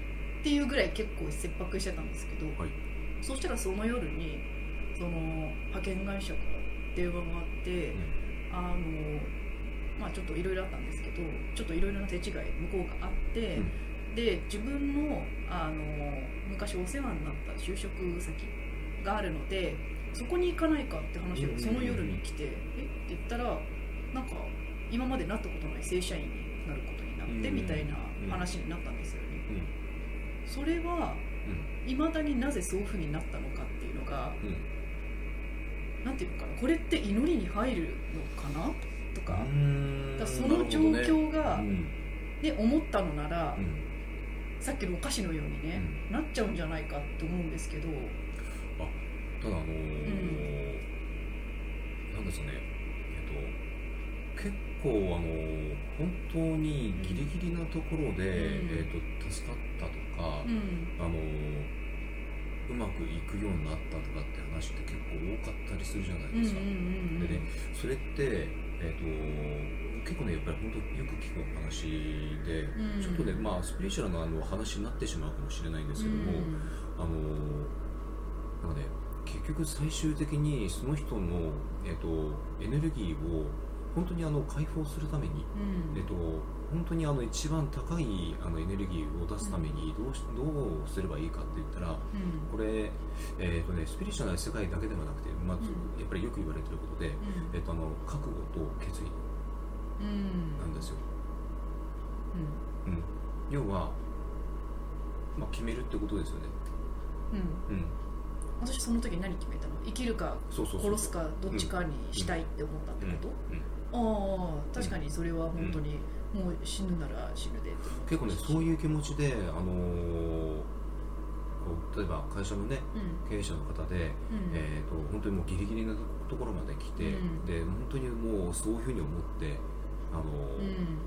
っていうぐらい結構切迫してたんですけど、はい。そしたらその夜にその派遣会社から電話があって、あのまあちょっといろいろあったんですけどちょっといろいろな手違い向こうがあって、で自分のあの昔お世話になった就職先があるのでそこに行かないかって話をその夜に来て、え？って言ったらなんか今までなったことない正社員になることになってうんみたいな話になったんですよね。うん。それはうん。いまだになぜそういう風になったのかっていうのがうんなんていうのかなこれって祈りに入るのかなとか,、うーん。だその状況が、うん。で思ったのなら、うん。さっきのお菓子のようにね、なっちゃうんじゃないかって思うんですけど、ただあのーなんですかね。えっと結構あの本当にギリギリなところで、うん。えっと助かったとか、うん。あのうまくいくようになったとかって話って結構多かったりするじゃないですか、うん。でねそれって、えっと結構ねやっぱり本当よく聞く話で、うん。ちょっとねまあスピリチュアルなあの話になってしまうかもしれないんですけども、あのなんかね結局最終的にその人の、えっとエネルギーを本当にあの解放するために、うん。えっと本当にあの一番高いあのエネルギーを出すためにどうしどうすればいいかって言ったらうん。これ、えっとね、スピリチュアルな世界だけではなくて、まあうんやっぱりよく言われてることで、えっと、あの覚悟と決意うん。なんですよ、うん。うん、要は、まあ、決めるってことですよね、うん。うん、私その時何決めたの？生きるか殺すかどっちかにしたいって思ったってこと、うん。うん。ああ確かにそれは本当にもう死ぬなら死ぬで結構ねそういう気持ちで、あのー例えば会社のねうん。経営者の方で、うん。えー、と本当にもうギリギリなところまで来て、うん。で本当にもうそういうふうに思って、あのーうん。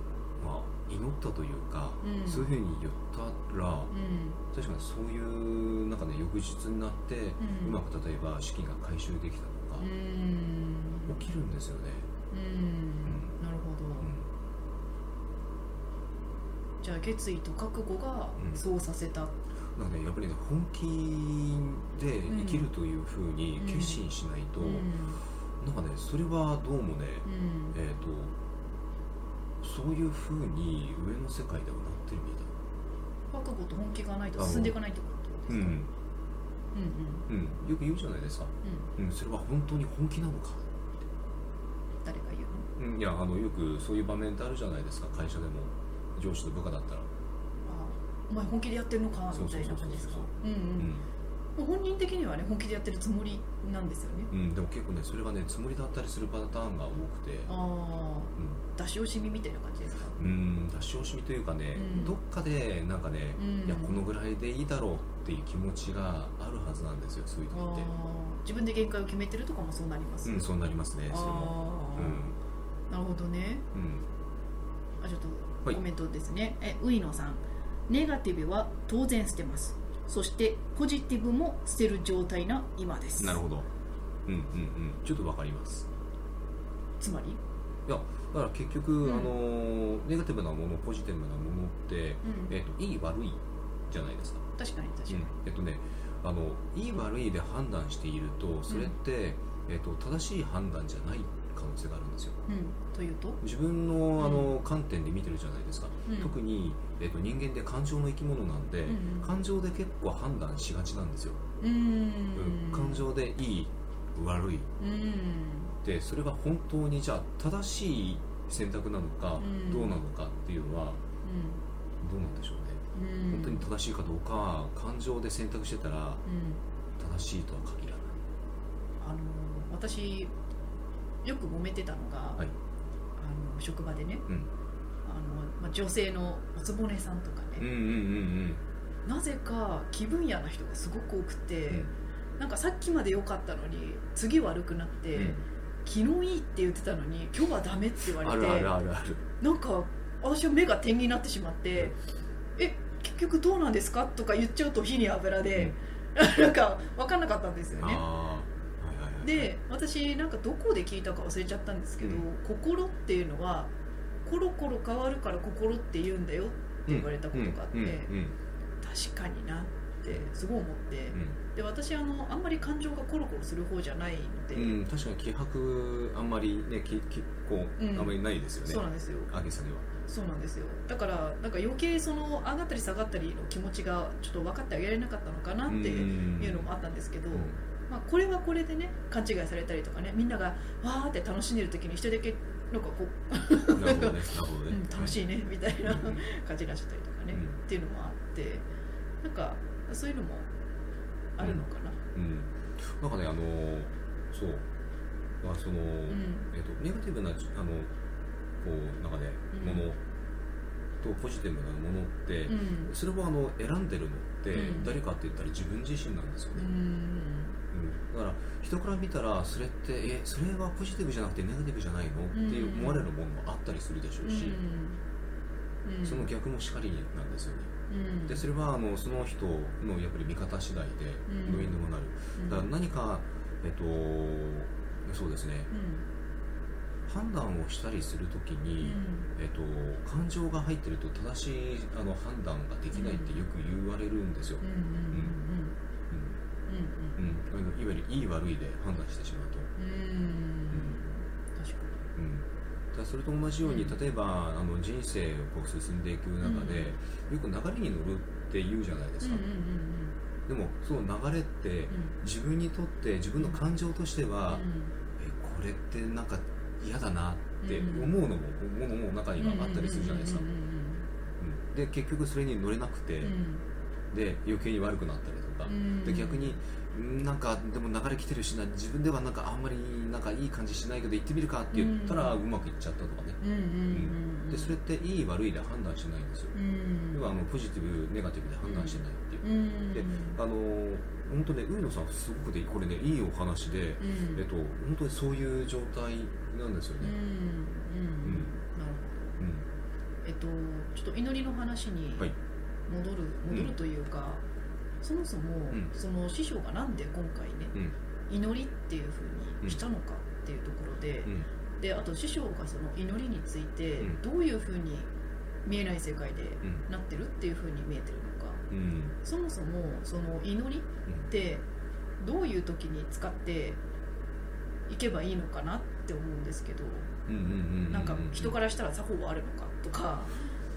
まあ、祈ったというか、うん。そういうふうに言ったらうん。確かにそういうなんかね翌日になって、ううんまく例えば資金が回収できたとかう、ん。起きるんですよね、うん。なるほど。うんじゃあ決意と覚悟がうん。そうさせた、なんかねやっぱりね本気で生きるというふうに決心しないと、うん。なんかねそれはどうもね、うん。えー、とそういうふうに上の世界ではなってるみたい。覚悟と本気がないと進んでいかないってことですか、うん、うんうん。うん、よく言うじゃないですか、うん。うん、それは本当に本気なのか、誰が言うの？うん、いやあのよくそういう場面ってあるじゃないですか。会社でも上司と部下だったら、あお前本気でやってるのかみたいな感じですか？本人的にはね本気でやってるつもりなんですよね。うん、でも結構ねそれがねつもりだったりするパターンが多くて。ああ。出し惜しみみたいな感じですか？うん、うん、出し惜しみというかね、うん。どっかでなんかね、うん。いやこのぐらいでいいだろうっていう気持ちがあるはずなんですよそういう時あって。ー自分で限界を決めてるとかもそうなります？うんそうなりますねそれも。あうん。あなるほどね。うん。あちょっはいとコメントですね、えウイノさん。ネガティブは当然捨てます。そしてポジティブも捨てる状態な今です。なるほど。うんうんうん。ちょっとわかります。つまり、いやだから結局、うん。あのネガティブなものポジティブなものって、うん。えっといい悪いじゃないですか、確かに確かに、うん。えっとねあのいい悪いで判断しているとそれって、えっと、正しい判断じゃない可能性があるんですよ。うん、というと、自分のあの、観点で見てるじゃないですか、うん。特に、えっと、人間って感情の生き物なんで、うん感情で結構判断しがちなんですよ、うーん。うん。感情でいい悪い。うん。でそれが本当にじゃあ正しい選択なのか、うん。どうなのかっていうのはどうなんでしょうね、うん。うん本当に正しいかどうかは感情で選択してたらうん。正しいとは限らない。あの私よく揉めてたのが、はい。あの職場でね。うん。あの、まあ、女性のおつぼねさんとかね、うんうんうんなぜか気分屋な人がすごく多くて、うん。なんかさっきまで良かったのに次悪くなって、うん。昨日いいって言ってたのに今日はダメって言われてあなんか私は目が点になってしまって、え結局どうなんですか？とか言っちゃうと火に油で、なんか分かんなかったんですよねで私なんかどこで聞いたか忘れちゃったんですけど、うん。心っていうのはコロコロ変わるから心って言うんだよって言われたことがあって、うんうんうん確かになってすごい思って、うん。で私あのあんまり感情がコロコロする方じゃないので、うん、確かに気迫あんまりねききこう、うん。あんまりないですよね。そうなんですよ。上げ下げは。そうなんですよ。だからなんか余計その上がったり下がったりの気持ちがちょっと分かってあげられなかったのかなっていうのもあったんですけど、まあ、これはこれでね勘違いされたりとかねみんながわーって楽しんでる時に一人だけなんかこう、うんなるほどね。楽しいねみたいなうん。感じになっちゃったりとかね、うん。っていうのもあってなんかそういうのもあるのかな、うん、なんかねあのそう。だからその、ん。えっとネガティブなあのこうなんかね、うん。ものとポジティブなものって、うん。それをあの選んでるのって、うん。誰かって言ったら自分自身なんですよね、うん。うんだから人から見たらそれってえそれはポジティブじゃなくてネガティブじゃないの、って思われるものもあったりするでしょうし、うん。その逆もしかりなんですよね。うん。でそれはあのその人のやっぱり見方次第でうん。どうにでもなる、うん。だから何かえっとそうですね。判断をしたりするときうん。に、えっと、感情が入ってると正しいあの判断ができないってよく言われるんですよ、うんうん。いわゆるいい悪いで判断してしまうと、うん。うん。確かうん、だからそれと同じように例えばあの人生をこう進ん。でいく中で、よく流れに乗るって言うじゃないですか、でもその流れって自分にとって自分の感情としては、えこれってなん。か嫌だなって思うのも、ものも中にはあったりするじゃないですか、うん。で結局それに乗れなくて、で余計に悪くなったりとか、で逆になんかでも流れ来てるしな自分ではなんかあんまりなんかいい感じしないけど行ってみるかって言ったらううんまくいっちゃったとかね、うんうんうんでそれっていい悪いで判断しないんですよ、うん。要はあのポジティブネガティブで判断してないっていう、うん。であの本当ね上野さんすごくでこれねいいお話で、うん。えっと、本当にそういう状態なんですよね、えっとちょっと祈りの話にはい。戻る、戻るというか、そもそも、ん。その師匠がなんで今回ね、うん。祈りっていうふうにしたのかっていうところで、うん。であと師匠がその祈りについてうん。どういうふうに見えない世界でうん。なってるっていうふうに見えてるのか。うん。そもそもその祈りってどういう時に使っていけばいいのかなって思うんですけどなん。か人からしたら作法はあるのかとか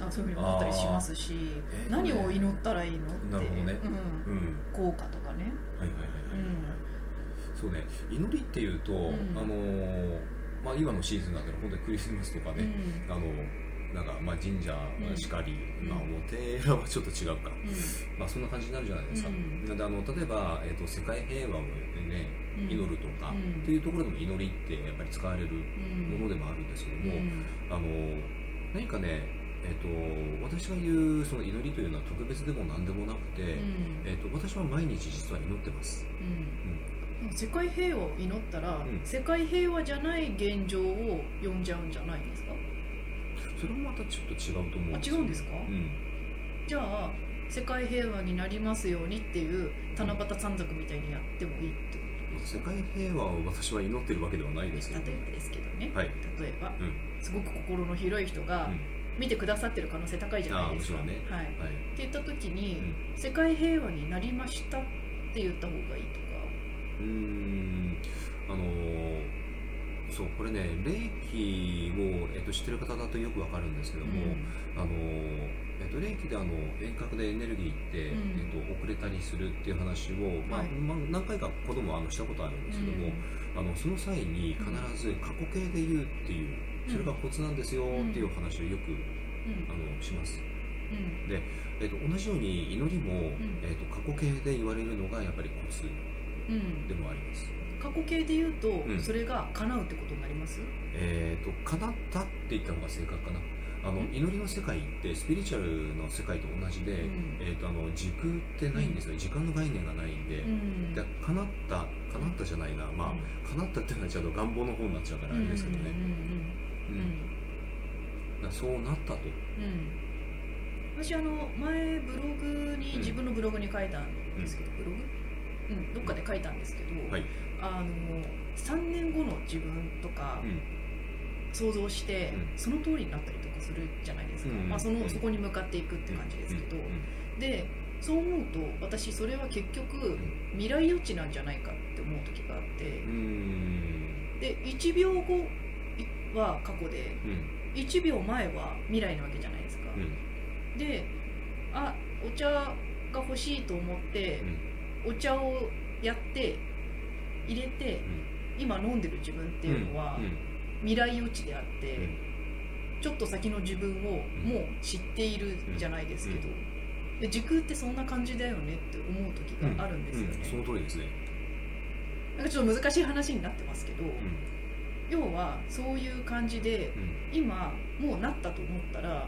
なんかそういうふうに思ったりしますし、えー何を祈ったらいいのってなるほどね。うん。うん。効果とかね、はいはいはいはい、うん。そうね。祈りっていうと、ん。あのーまあ、今のシーズンだけど本当にクリスマスとかね、うん。あのなんかまあ神社はしかり、うん。まあ、お寺はちょっと違うか、うまあ、そんな感じになるじゃないですか、うん。なんであの例えば、えー、と世界平和を、ね、ん。祈るとか、うん。っていうところでも祈りってやっぱり使われるん。ものでもあるんですけども、うん。あの何かね、えー、と私が言うその祈りというのは特別でも何でもなくて、うん。えー、と私は毎日実は祈ってます、うん。世界平和を祈ったら、ん。世界平和じゃない現状を呼んじゃうんじゃないですか？それもまたちょっと違うと思うんあですよ。違うんですか、うん。じゃあ世界平和になりますようにっていう七夕三作みたいにやってもいいってこ世界平和を私は祈ってるわけではないですけどと例えばですけどね、はい、例えば、うん。すごく心の広い人がうん見てくださってる可能性高いじゃないですか、ね。はい、はい。って言った時に、うん。世界平和になりましたって言った方がいいとか。うーん。あのーそうこれね霊気を、えっと、知ってる方だとよくわかるんですけども、あのーえっと、霊気であの遠隔でエネルギーって、うん。えっと、遅れたりするっていう話を、まあはい。まあ、何回か子供はあのしたことあるんですけども、あのその際に必ず過去形で言うっていうそれがコツなんですよっていう話をよく、うん。あのします。うん。で、えっと、同じように祈りも、ん。えっと、過去形で言われるのがやっぱりコツうん。でもあります。過去形で言うと、ん。それが叶うってことになります？えー、と叶ったって言った方が正確かな。あのん。祈りの世界ってスピリチュアルの世界と同じで、うん。えー、とあの時空ってないんですよ、時間の概念がないんで,、ん。で叶った叶ったじゃないな。まあ、叶ったっていうのはちょっと願望の方になっちゃうからあれですけどね、うん。そうなったと、うん。うん私あの前ブログに、うん自分のブログに書いたんですけど、ブログ？うんどっかで書いたんですけど、はい。あの3年後の自分とかうん。想像して、うん。その通りになったりとかするじゃないですか、うん。まあ、そのうん。そこに向かっていくって感じですけど、うん。でそう思うと私それは結局未来予知なんじゃないかって思う時があって。うん。で1秒後は過去で。うん1秒前は未来なわけじゃないですか、うん。であお茶が欲しいと思ってお茶をやって入れて今飲んでる自分っていうのはうん。未来予知であって、ちょっと先の自分をもう知っているじゃないですけど、で時空ってそんな感じだよねって思う時があるんですよね、うん。その通りですね、なんかちょっと難しい話になってますけど、うん要はそういう感じでうん。今もうなったと思ったら、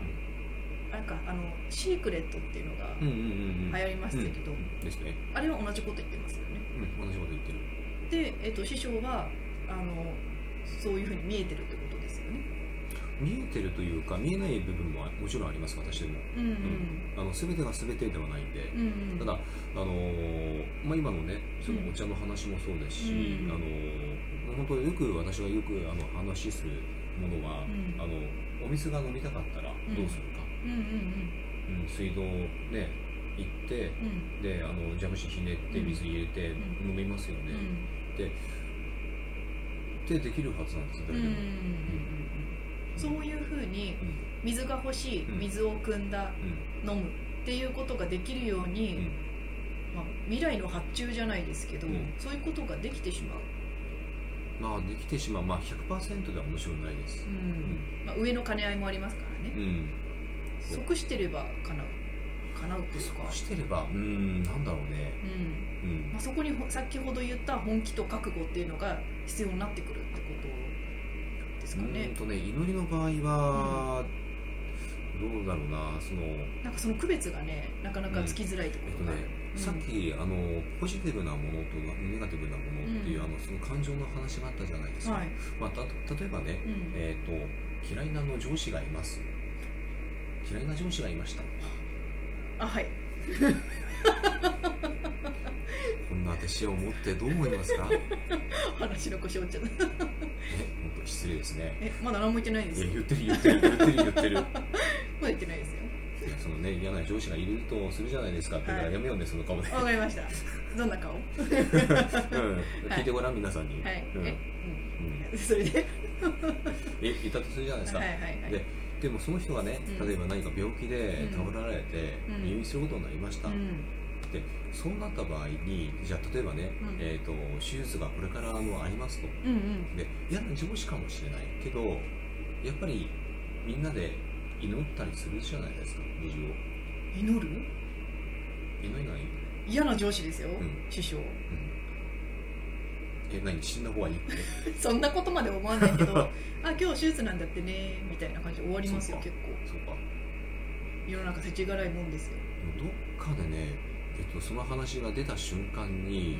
なんかあのシークレットっていうのがうんうんうんうん。流行りましたけど、うん。ですね、あれは同じこと言ってますよね。うん、同じこと言ってる。で、えっと師匠はあのそういうふうに見えてるってこと見えてるというか見えない部分ももちろんあります私でも、うんうん。あの全てが全てではないんで、うんうん。ただ、あのーまあ、今のねそのお茶の話もそうですし、うんあのー本当によく私がよくあの話するものは、うん。あのお水が飲みたかったらどうするか、うんうんうん。水道ね行ってうん。うんであの蛇口ひねって水入れてう飲みますよね、ででできるはずなんですようんそういうふうに水が欲しいうん。水を汲んだうん。飲むっていうことができるように、うん。まあ、未来の発注じゃないですけど、うん。そういうことができてしまう。まあできてしまう、まあ、100%ではもちろんないです。う、ん。まあ、上の兼ね合いもありますからね。うん。即してれば叶う叶うっていうか。そうしてればうんなんだろうね。うん。うん。まあ、そこにほ先ほど言った本気と覚悟っていうのが必要になってくるってですかね。んとね祈りの場合は、どうだろうなそのなんかその区別がねなかなかつきづらいところが。ある、えっとね、うん。さっきあのポジティブなものとネガティブなものっていう、うん。あのその感情の話があったじゃないですか、はい、まあ、た例えばね、うん。えー、と嫌いなの上司がいます。嫌いな上司がいました。あはい。こんな弟子を持ってどう思いますか？え話の腰折っちゃった 失礼ですね。えまだ何も言ってないですよいや言ってる言ってる言ってる言ってる。まだ言ってないですよ。いやそのね嫌な上司がいるとするじゃないですかって言ったらはい。やめようねその顔で、わかりました。どんな顔？はうん、聞いてごらん皆さんに、い、うん。え、うん。うん、それで？えいたとするじゃないですか、はいはいはい。ででもその人がねうん。例えば何か病気でうん。倒れられてうん。入院することになりました、うん。でそうなった場合にじゃあ例えばね、うん。えー、と手術がこれからあのありますと。うんうん。で嫌な上司かもしれない。けどやっぱりみんなで祈ったりするじゃないですか無事を。祈る？祈りない、嫌な上司ですよ、ん。師匠。うん、え何？死んだ方がいい？っ てそんなことまで思わないけど あ今日手術なんだってねみたいな感じで終わりますよ結構。そうか。世の中世知辛いもんですよ、どっかでね、えっと、その話が出た瞬間に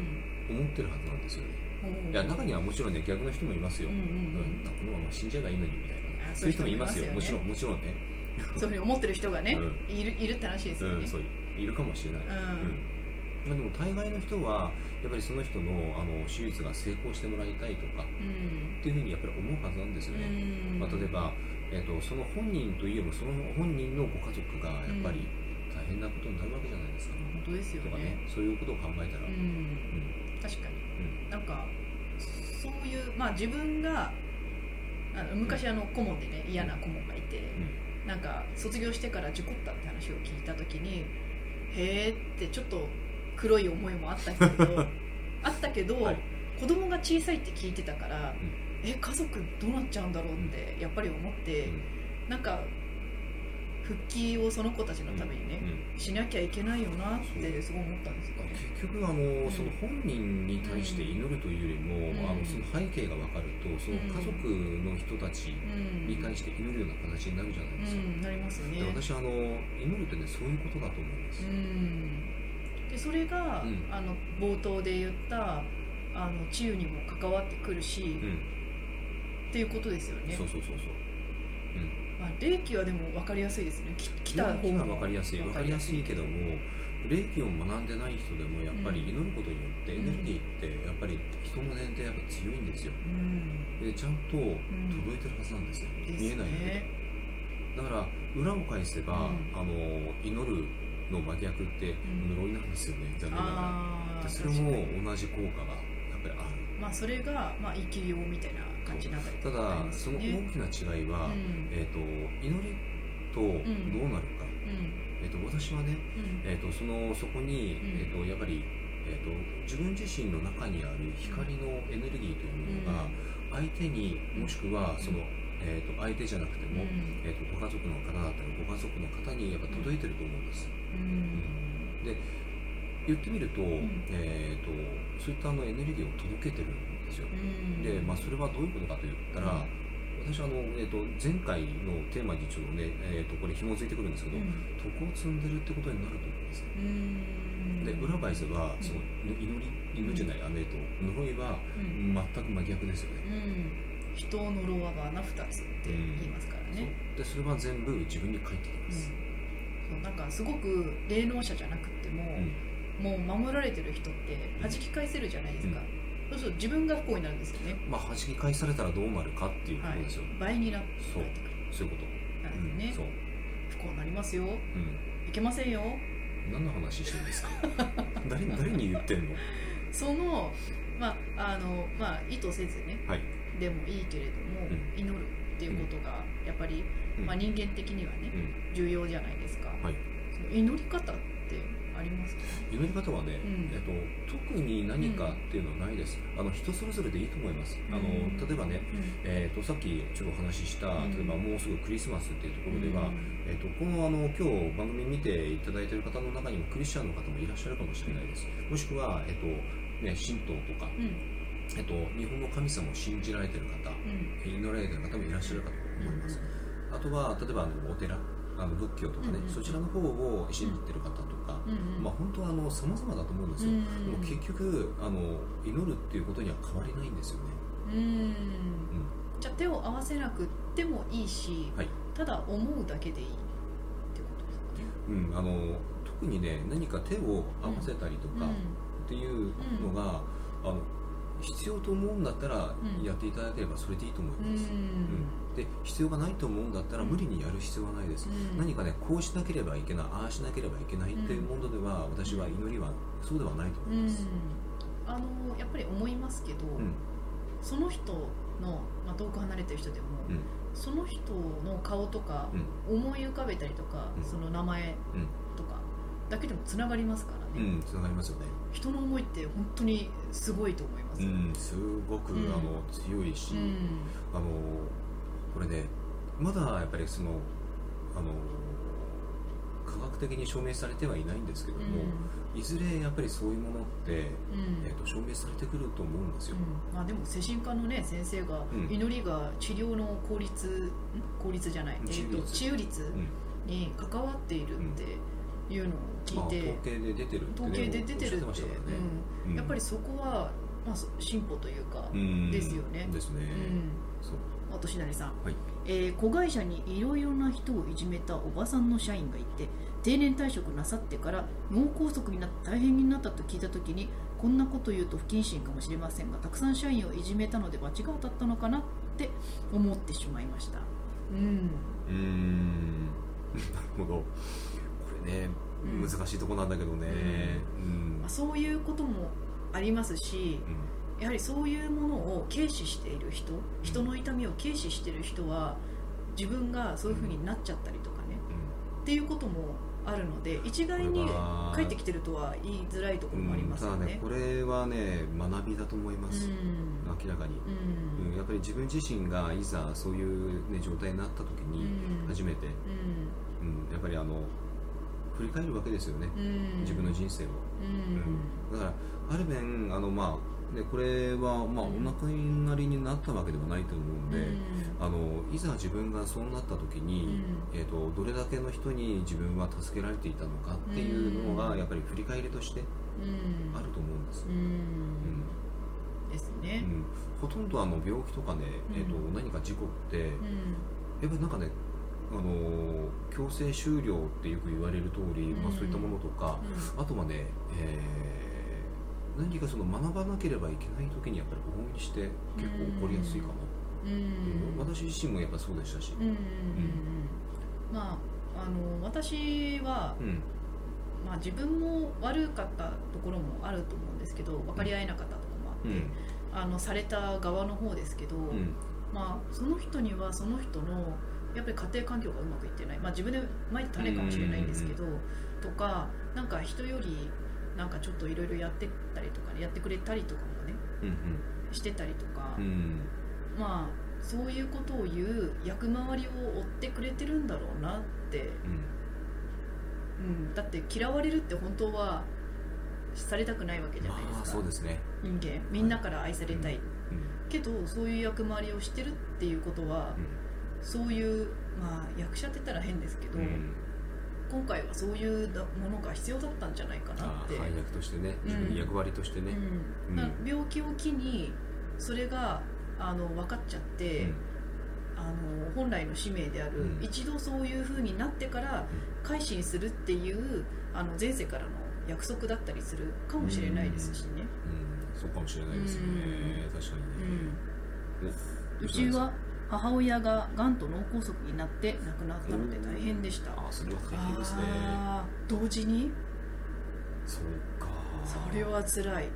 思ってるはずなんですよね、うんいや中にはもちろんね逆の人もいますよ、うんうんうん。うん。このまま死んじゃえばいいのにみたいな。あそういう人もいますよ。そういうもちろんもちろんね。そういうふうに思ってる人がね、ういるいるって話ですよね、うん、そういるかもしれない、うん。まあ、でも大概の人はやっぱりその人のあの手術が成功してもらいたいとかうん。っていうふうにやっぱり思うはずなんですよね、うん。まあ、例えば、えっとその本人といえばその本人のご家族がやっぱり大変なことになるわけじゃないですか、本当ですよね。ね。そういうことを考えたら、ううん。ん確かに。うん。なんかそういうまあ自分があの昔あの顧問でね嫌な顧問がいて、なんか卒業してから事故ったって話を聞いた時にへーってちょっと黒い思いもあったけど あったけど、はい。子供が小さいって聞いてたから、え家族どうなっちゃうんだろうってやっぱり思って、なんか復帰をその子たちのためにね、うんしなきゃいけないよなってすごい思ったんですよね。結局あの、その本人に対して祈るというよりも、うん。あのその背景が分かるとその家族の人たちうんに対して祈るような形になるじゃないですか、うん、なりますよね。で私あの祈るってねそういうことだと思うんです、うん。でそれが、うん。あの冒頭で言ったあの治癒にも関わってくるし、うん。っていうことですよね。そうそうそうそうまあ、霊気はでも分かりやすいですね。き来た方が分かりやすい。分かりやすい。けども霊気を学んでない人でもやっぱり祈ることによってエネルギーってやっぱり人の念ってやっぱ強いんですよ。うん。でちゃんと届いてるはずなんですよ、です見えないだけだから裏を返せば、うん。あの祈るの真逆ってん。呪いなんですよね。残念ながら。それも同じ効果がやっぱりある。まあそれが、まあ、生きようみたいな感じたりただその大きな違いは、うん。えー、と祈りとどうなるか、うん。えー、と私はね、うん。えー、とそのそこに、うん。えー、とやっぱり、えー、と自分自身の中にある光のエネルギーというものが相手にもしくはその、えー、と相手じゃなくても、うん。えー、とご家族の方だったりご家族の方にやっぱ届いてると思うんです、うん。で言ってみると,、ん。えー、とそういったあのエネルギーを届けてるんですよ、うん。で、まあ、それはどういうことかといったら、私はあの、えー、と前回のテーマにちょっとね、えー、とこれ紐づいてくるんですけど、うん。徳を積んでるってことになると思うんですねうん。で裏返せばその祈り祈りじゃない雨と呪いはうん。全く真逆ですよね、うん、人を呪わばな二つって言いますからね、そう。でそれは全部自分に返ってきうん。ます、そうなんかすごく霊能者じゃなくても、もう守られてる人って弾き返せるじゃないですか、そうすると自分が不幸になるんですよね、まあ弾き返されたらどうなるかっていうこはいとですよ、、倍になってくそう。るそういうこと、なんですね、そう、不幸になりますよ。うん、いけませんよ。何の話してるんですか？誰誰に言ってんの？そのまああのまあ意図せずね。はい、でもいいけれども、う祈るっていうことがやっぱり、うん。まあ、人間的にはね、うん。重要じゃないですか、はい。その祈り方ってりますか祈り方はね、うん。えっと、特に何かっていうのはないです、あの人それぞれでいいと思います、あのうん例えばね、うん。えー、とさっきちょっとお話しした、うん。例えばもうすぐクリスマスっていうところでは、うん。えー、とこのあの今日番組見ていただいている方の中にもクリスチャンの方もいらっしゃるかもしれないです。もしくは、えっとね、神道とか、うん。えっと、日本の神様を信じられている方うん。祈られている方もいらっしゃるかと思います、あとは例えばあのお寺あの仏教とかね、うんそちらの方を信じてる方とか、うんうん。まあ、本当はあの様々だと思うんですよ、も結局あの祈るっていうことには変わりないんですよね、うん。うん。じゃあ手を合わせなくってもいいし、はい。ただ思うだけでいいってことですかね。うん、あの特にね何か手を合わせたりとかっていうのが、あの必要と思うんだったらうん。やっていただければそれでいいと思いうん。ます、うんで必要がないと思うんだったら無理にやる必要はないです、うん。何かねこうしなければいけないああしなければいけないっていうものでは、私は祈りはそうではないと思うんいます、あのやっぱり思いますけど、うん。その人の、まあ、遠く離れてる人でも、うん。その人の顔とかうん。思い浮かべたりとか、うん。その名前うん。とかだけでもつながりますからね、うんつながりますよね。人の思いって本当にすごいと思います、うんすごく、うんあの強いし、うん。あのこれねまだやっぱりそのあの科学的に証明されてはいないんですけども、いずれやっぱりそういうものって、うん。えー、と証明されてくると思うんですよ、うん。まあ、でも精神科の、ね、先生がうん。祈りが治療の効率、ん？効率じゃない、えー、と治癒率うん。に関わっているっていうのを聞まあ、いて、統計で出てるって、ね、統計で出てるってね、うん、やっぱりそこは、まあ、そ進歩というか、うん。ですよね。ですね、あとしなりさん、はい。えー子会社にいろいろな人をいじめたおばさんの社員がいて定年退職なさってから脳梗塞になって大変になったと聞いた時にこんなこと言うと不謹慎かもしれませんがたくさん社員をいじめたので罰が当たったのかなって思ってしまいました。うん。うーん。なるほど。これね、うん。難しいとこなんだけどね。うん。まあ、そういうこともありますしやはりそういうものを軽視している人人の痛みを軽視している人は自分がそういうふうになっちゃったりとかねっていうこともあるので一概に帰ってきてるとは言いづらいとこうんろもありますよね。ただねこれはね学びだと思います、うん。明らかに、うん。うんやっぱり自分自身がいざそういう、ね、状態になった時にうん。初めて、うん。やっぱりあの振り返るわけですよね、うん。自分の人生を、うん。だからある面あの、まあね、これは、まあ、おうん亡くなりになったわけではないと思うんで、うん。あのいざ自分がそうなった時に、えー、とどれだけの人に自分は助けられていたのかっていうのが、うん。やっぱり振り返りとしてうん。あると思うんです、ううん。ん。ですね。うん。ほとんどあの病気とかね、えーとうん何か事故って、うん。やっぱりなんかねあの強制終了ってよく言われる通り、まあ、うん。そういったものとか、あとはね、えー何かその学ばなければいけない時にやっぱり往々にして結構起こりやすいかな、うんうん。私自身もやっぱそうでしたし、うんうんうんまああの私はうん。まあ、自分も悪かったところもあると思うんですけど分かり合えなかったところもあって、うん。あのされた側の方ですけど、うん。まあ、その人にはその人のやっぱり家庭環境がうまくいってない、まあ、自分でまいた種かもしれないんですけど、とかなんか人よりなんかちょっといろいろやってたりとかねやってくれたりとかもねうんしてたりとか、うんうんまあそういうことを言う役回りを追ってくれてるんだろうなって、うん、だって嫌われるって本当はされたくないわけじゃないですか、まあそうですね、人間みんなから愛されたい、うん。けどそういう役回りをしてるっていうことは、そういう、まあ、役者って言ったら変ですけど、うんうん今回はそういうだものが必要だったんじゃないかなって、反役としてね自分の役割としてね、うん。だから病気を機にそれがあの分かっちゃって、あの本来の使命である、うん。一度そういう風になってから改心するっていうあの前世からの約束だったりするかもしれないですしね、うん。そうかもしれないですよね、確かにね、おうちは母親ががんと脳梗塞になって亡くなったので大変でした。あそれは大変ですね。同時に？そうか。それは辛い。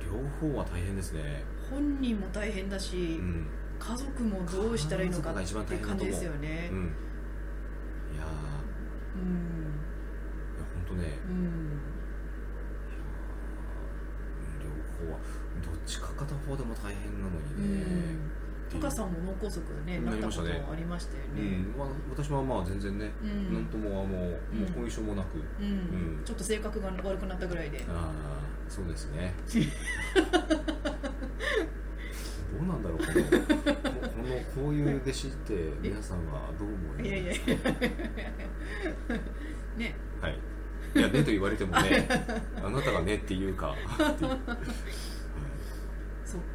両方は大変ですね。本人も大変だし、うん、家族もどうしたらいいのかって感じですよね、う。ん、いやうん。いや本当ね、うん、両方はどっちか片方でも大変なのにね、うん。タカさんも脳梗塞ねなったことありましたよね。うん。まあ、私はまあ全然ね、うん。なんともあの、もう後遺症もなく、うん。うん。ちょっと性格が悪くなったぐらいで。ああそうですね。どうなんだろうこのここのこういう弟子って皆さんはどう思う？いやいやいや。ね。はい。いやねと言われてもね あなたがねっていうかそっか、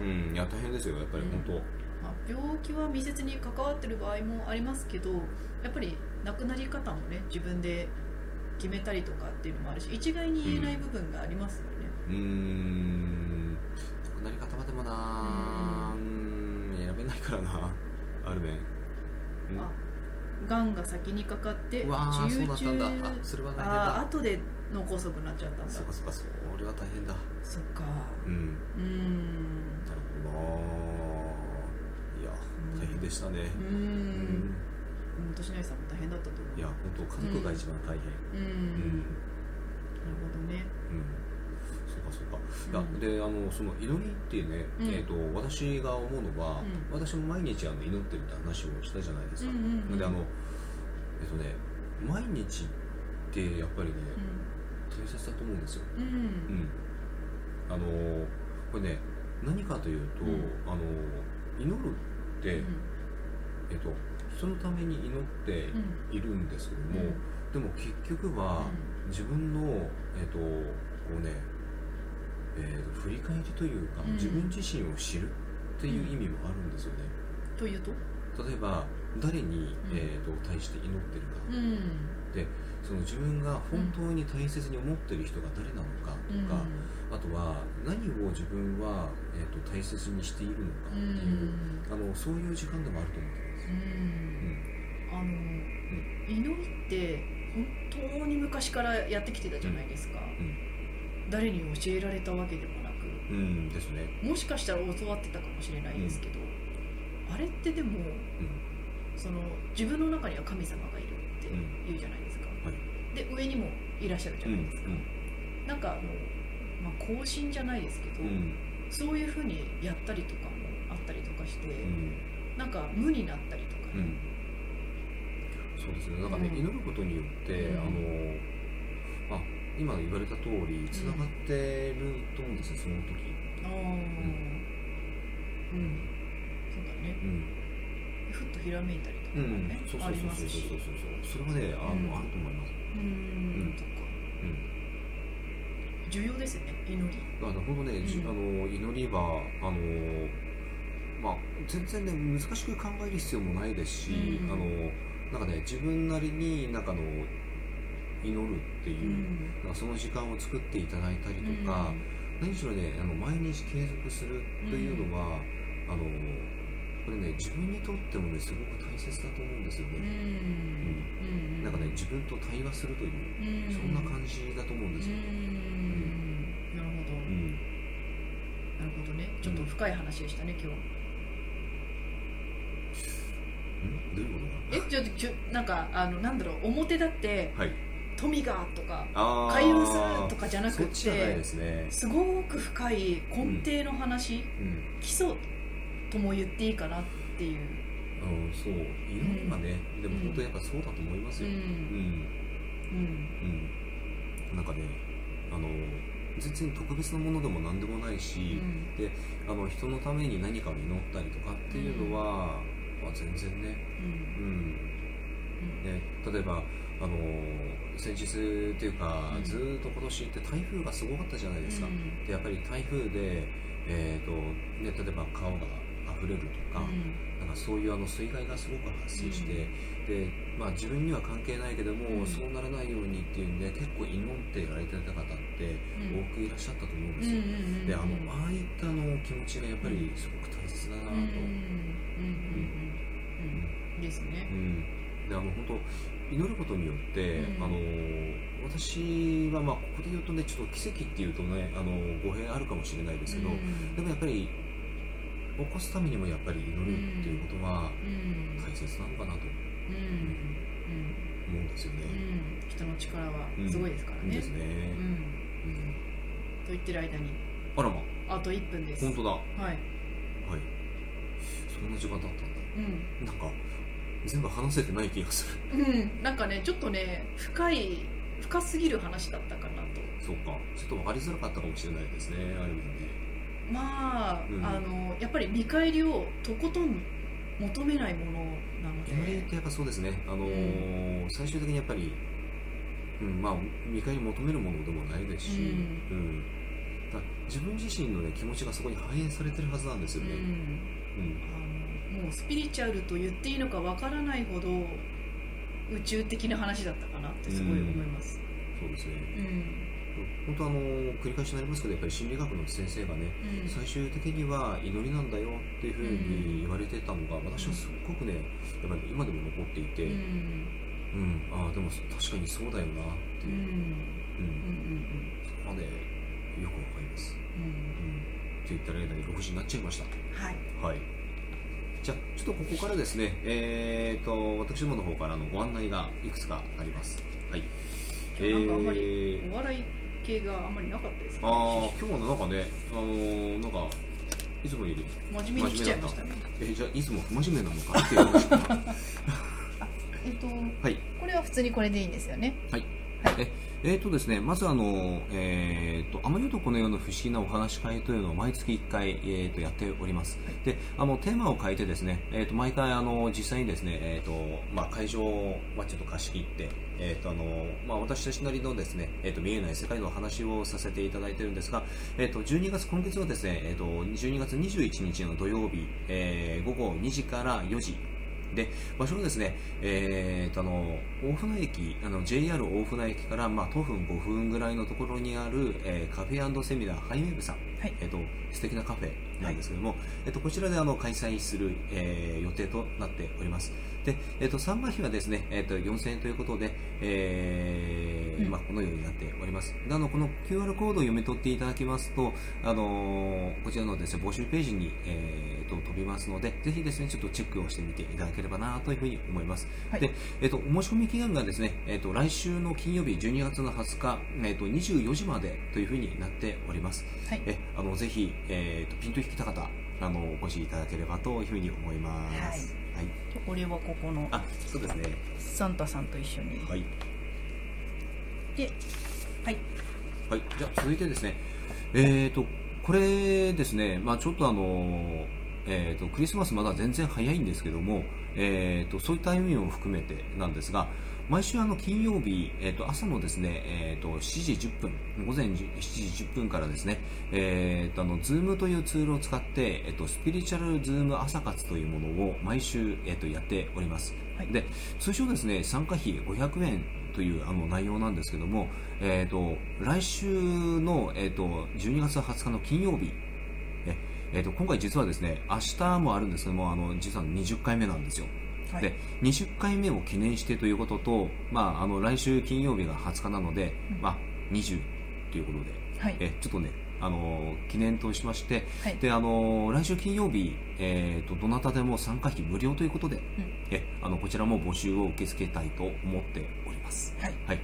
うんいや大変ですよやっぱり本当、まあ、病気は密接に関わってる場合もありますけどやっぱり亡くなり方もね自分で決めたりとかっていうのもあるし一概に言えない部分がありますよね、うーん。亡くなり方はでもなうーん選べないからなある面。うん。あがんが先にかかってうわー治癒そうだったんだ。あそれは大変あだー後で脳梗塞になっちゃったんだ。そうかそうかそれは大変だ。そっか。うん。うーんいや大変でしたね。うん。ん。年内さんも大変だったと思う。いや本当家族が一番大変。うん、うん。なるほどね。うん。そうかそうか、うん。いやであのその祈りってね、うん。えー、と私が思うのは、うん。私も毎日あの祈ってるって話をしたじゃないですか、うんうんうんであのえっ、とね毎日ってやっぱりね大切だと思うんですよ、うん、あのこれね何かというと、うん。あの祈るって、えっと人のために祈ってうん。いるんですけども、うん。でも結局は自分の、えっとこうね、えーと振り返りというか、うん。自分自身を知るっていう意味もあるんですよね、というと？例えば誰に、うん。えー、と対して祈ってるか、うん。でその自分が本当に大切に思ってる人が誰なのかとか、あとは何を自分は、えー、と大切にしているのかっていう、あのそういう時間でもあると思ってます、うん。あの祈りって本当に昔からやってきてたじゃないですか、誰に教えられたわけでもなく。うん、うんですね、もしかしたら教わってたかもしれないですけど、あれってでもうん。その自分の中には神様がいるって言うじゃないですか、はいで上にもいらっしゃるじゃうんないですか、なんかあの、まあ、更新じゃないですけど、うん。そういうふうにやったりとかもあったりとかして、うん。なんか無になったりとか、うん。そうですね。なんかね、うん。祈ることによって、うん。あのまあ今言われた通りつながってると思うんですよその時。ああうん、そうだね。うん。ふっとひらめいたりとかうん。そうそうありますしそうそう。そうそうそれはねあの、うん。あると思いますうーん重要ですよね祈り。あの本当ね、じうん。あの祈りはあのまあ全然ね難しく考える必要もないですし、うん。あのなんかね自分なりになんかあの祈るっていう、うん。なんかその時間を作っていただいたりとか、何しろねあの毎日継続するというのは、あのこれね自分にとってもねすごく大切だと思うんですようん。うね、ん。なんかね自分と対話するという、うん。そんな感じだと思うんですよ、うん。なるほど、うん。なるほどね。ちょっと深い話でしたね今日ん？どういうことえちょっときゅなんかあのなんだろう表だってはい。富がとかあー。開運するとかじゃなくそっちじゃないてですね、すごく深い根底の話、うん。基礎とも言っていいかなっていう。うん、そう。祈りはね、でも本当やっぱそうだと思いますよ、うん。うん。うん。うん。なんかねあの全然特別なものでも何でもないし、であの人のために何かを祈ったりとかっていうのは、まあ、全然ね,、うん。うん、ね例えばあの先日っていうか、うん。ずーっと今年って台風がすごかったじゃないですか、でやっぱり台風で、えーとね、例えば川が溢れるとか,、なんかそういうあの水害がすごく発生して、でまあ、自分には関係ないけども、うん。そうならないようにっていうんで結構祈ってられてた方って多くいらっしゃったと思うんですよ、であのああいったあの気持ちがやっぱりすごく大切だなと、ですね。うん。であの本当祈ることによって、うん。あの私はまあここで言うとねちょっと奇跡っていうとねあの語弊あるかもしれないですけど、でもやっぱり起こすためにもやっぱり祈るっていうことは大切なのかなと思うんですよね。人の力はすごいですからね。ですね。うん。うんと言ってる間に。あらま。あと1分です。本当だ。ははい。いそんな時間経ったんだ。うん。なんか全部話せてない気がする。うん、なんかねちょっとね深い深すぎる話だったかなと。そうか。ちょっと分かりづらかったかもしれないですねある意味でねまあ,、うん。あのやっぱり見返りをとことん求めないものなの祈りっでてやっぱそうですね、あのー最終的にやっぱり、うんまあ、見返り求めるものでもないですし、うん。自分自身の、ね、気持ちがそこに反映されてるはずなんですよね。うん。うん。あのもうスピリチュアルと言っていいのかわからないほど宇宙的な話だったかなってすごい思います。そうですね。うん本当あの繰り返しになりますけどやっぱり心理学の先生がねうん。最終的には祈りなんだよっていうふうに言われてたのが私はすっごくねやっぱり今でも残っていて、ううん。んああでも確かにそうだよなっていう、うん。うん。うんそこまでよくわかります、うん。うん。うん、って言ったら間に6時になっちゃいました。はい。はい。じゃあちょっとここからですねえー、と私どもの方からのご案内がいくつかあります。はい。なんかあんまりえー。お笑い系があんまりなかったですね。ああ今日はなんかねあのーなんかいつもより真面目に来ちゃいましたね。えじゃあいつも不真面目なのか？ってい えっと、はいこれは普通にこれでいいんですよね。はい。はいええーとですね、まずあの、えーと、天夜とこの世の不思議なお話し会というのを毎月1回、えーとやっております。で、あの、テーマを変えてですね、えーと、毎回あの、実際にですね、えーと、まあ、会場を、ちょっと貸し切って、えーと、あの、まあ、私たちなりのですね、えーと、見えない世界の話をさせていただいてるんですが、えーと、12月、今月はですね、えーと、12月21日の土曜日、えー午後2時から4時、で場所はですね、えーとあの大船駅あの JR 大船駅から、まあ、徒歩5分ぐらいのところにある、えーカフェセミナーハイウェーブさん、はい。えー、と素敵なカフェなんですけども、えー、とこちらであの開催する、えー予定となっておりますで、えー、と参加費はですね、えー、と4000円ということで、えーうん。まあ、このようになっております。であのこの QR コードを読み取っていただきますと、あのーこちらのですね募集ページに、えーと飛びますのでぜひですねちょっとチェックをしてみていただければなというふうに思います、はい。で、えー、とお申し込み期間がですね、えー、と来週の金曜日12月の20日、えー、と24時までというふうになっております。はい。えあのぜひ、えー、とピンと引きた方あのお越しいただければというふうに思います。はい、これはここのあそうですね。サンタさんと一緒に。はい。で、はい。はい、じゃあ続いてですね、えーと、これですね、まあちょっとあの、えーと、クリスマスまだ全然早いんですけども、えーと、そういった意味も含めてなんですが、毎週あの金曜日、えー、と朝のですね、えー、と7時10分、午前7時10分からですね、えー、とあの Zoom というツールを使って、えー、とスピリチュアルズーム朝活というものを毎週、えー、とやっております。はいで通常ですね参加費500円というあの内容なんですけども、えー、と来週の、えー、と12月20日の金曜日ええー、と今回実はですね明日もあるんですけどもあの実は20回目なんですよはい。で20回目を記念してということと、まあ、あの来週金曜日が20日なので、うんまあ、20ということで、はい。えちょっとねあの記念としましてはい。であの来週金曜日、えー、とどなたでも参加費無料ということで、うんえあのこちらも募集を受け付けたいと思っております。はい。はい、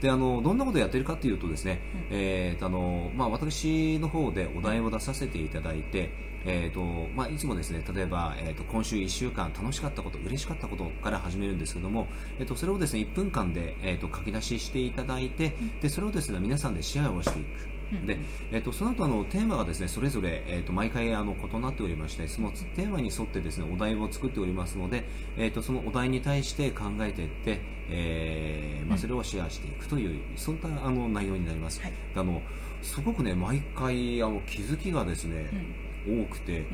であのどんなことをやってるかというとですね、うんえーとあのまあ、私の方でお題を出させていただいて、えーとまあ、いつもですね例えば、えー、と今週1週間楽しかったこと嬉しかったことから始めるんですけども、えー、とそれをですね1分間で、えー、と書き出ししていただいてでそれをですね皆さんでシェアをしていく。うん。で、えー、とその後あのテーマがですねそれぞれ、えー、と毎回あの異なっておりましてそのテーマに沿ってですねお題を作っておりますので、えー、とそのお題に対して考えていって、えーまあ、それをシェアしていくという、そういったあの内容になります、はい。あのすごくね毎回あの気づきがですねう、ん。多くてうん。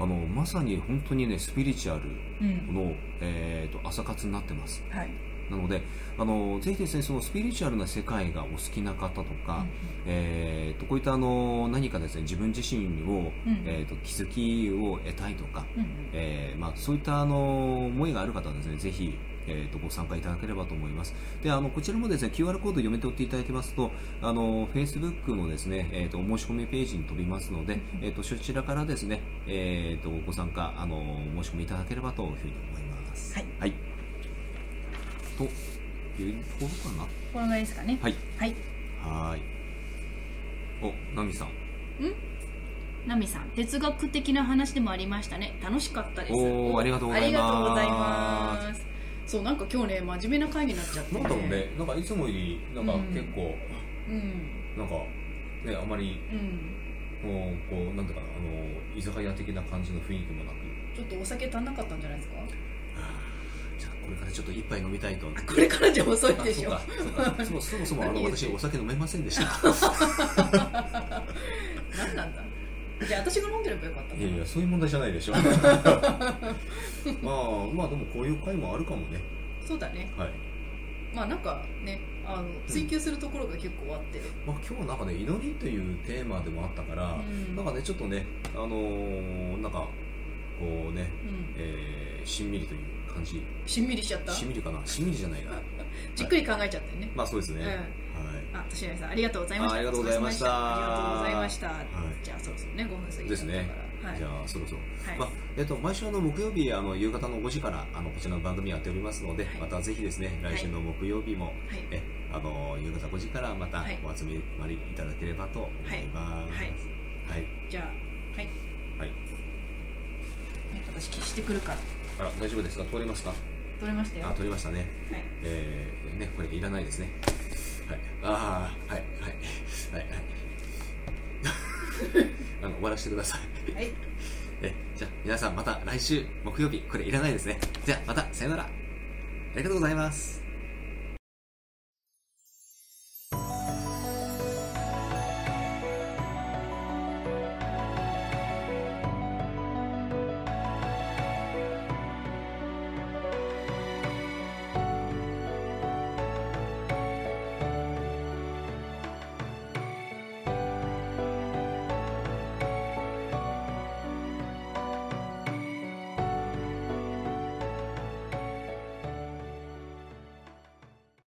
あのまさに本当にねスピリチュアルうん。の、えー、と朝活になってますはい。なのであのぜひですねそのスピリチュアルな世界がお好きな方とか、えー、とこういったあの何かですね自分自身を、うんえー、と気づきを得たいとか、うん。えーまあ、そういったあの思いがある方はですねぜひ、えー、とご参加いただければと思います。であのこちらもですね QR コード読み取っていただきますとあの Facebook のですね、えー、とお申し込みページに飛びますので、えー、とそちらからですね、えー、とご参加あの申し込みいただければというふうに思います。はい。はい、というところかな？このぐらいですかね。はい。はい。はーい。おナミさん。ナミさん哲学的な話でもありましたね。楽しかったです。おーありがとうございますそうなんか今日ね真面目な会になっちゃって。なんだろうね。なんかいつもよりなんかうん。結構、うん。なんかねあまりうん。こうこうなんていうかなあの居酒屋的な感じの雰囲気もなく。ちょっとお酒足んなかったんじゃないですか？じゃあこれからちょっっと一杯飲みたいとこれからじゃ遅いでしょあそもそもあの？私お酒飲めませんでした。何なんだ？じゃあ私が飲んでればよかった。いやいやそういう問題じゃないでしょ。まあまあでもこういう回もあるかもね。そうだね。はい、まあなんかねあの追求するところが結構あって、まあ、今日はなんかね祈りというテーマでもあったから、うん。なんかねちょっとねあのーなんかこうね、うん。えーしんみりという感じ。しんみりしちゃった？しんみりかな。しんみりじゃないな。じっくり考えちゃってね、まあそうですね、うん。はいあ、としらみさん、ありがとうございました。あありがとうございましたありがとうございました。いじゃあ、そろそろね、5分過ぎた。ですね、はい。じゃあそろそろ、はいまあえっと、毎週あの木曜日あの夕方の5時からあのこちらの番組やっておりますので、はいまたぜひですね来週の木曜日も、はい。えあの夕方5時からまたはいお集まりいただければと思います。はいはい。じゃあ、はい。はい。ね私、消してくるから。あら、大丈夫ですか？通りますか？取れましたよ。あ、は通りましたね。い。えー、ね、これいらないですね。はい。ああ、はい、はい。はい、はい。あの、終わらせてください。はい。え、じゃあ、皆さんまた来週木曜日、これいらないですね。じゃあ、また、さよなら。ありがとうございます。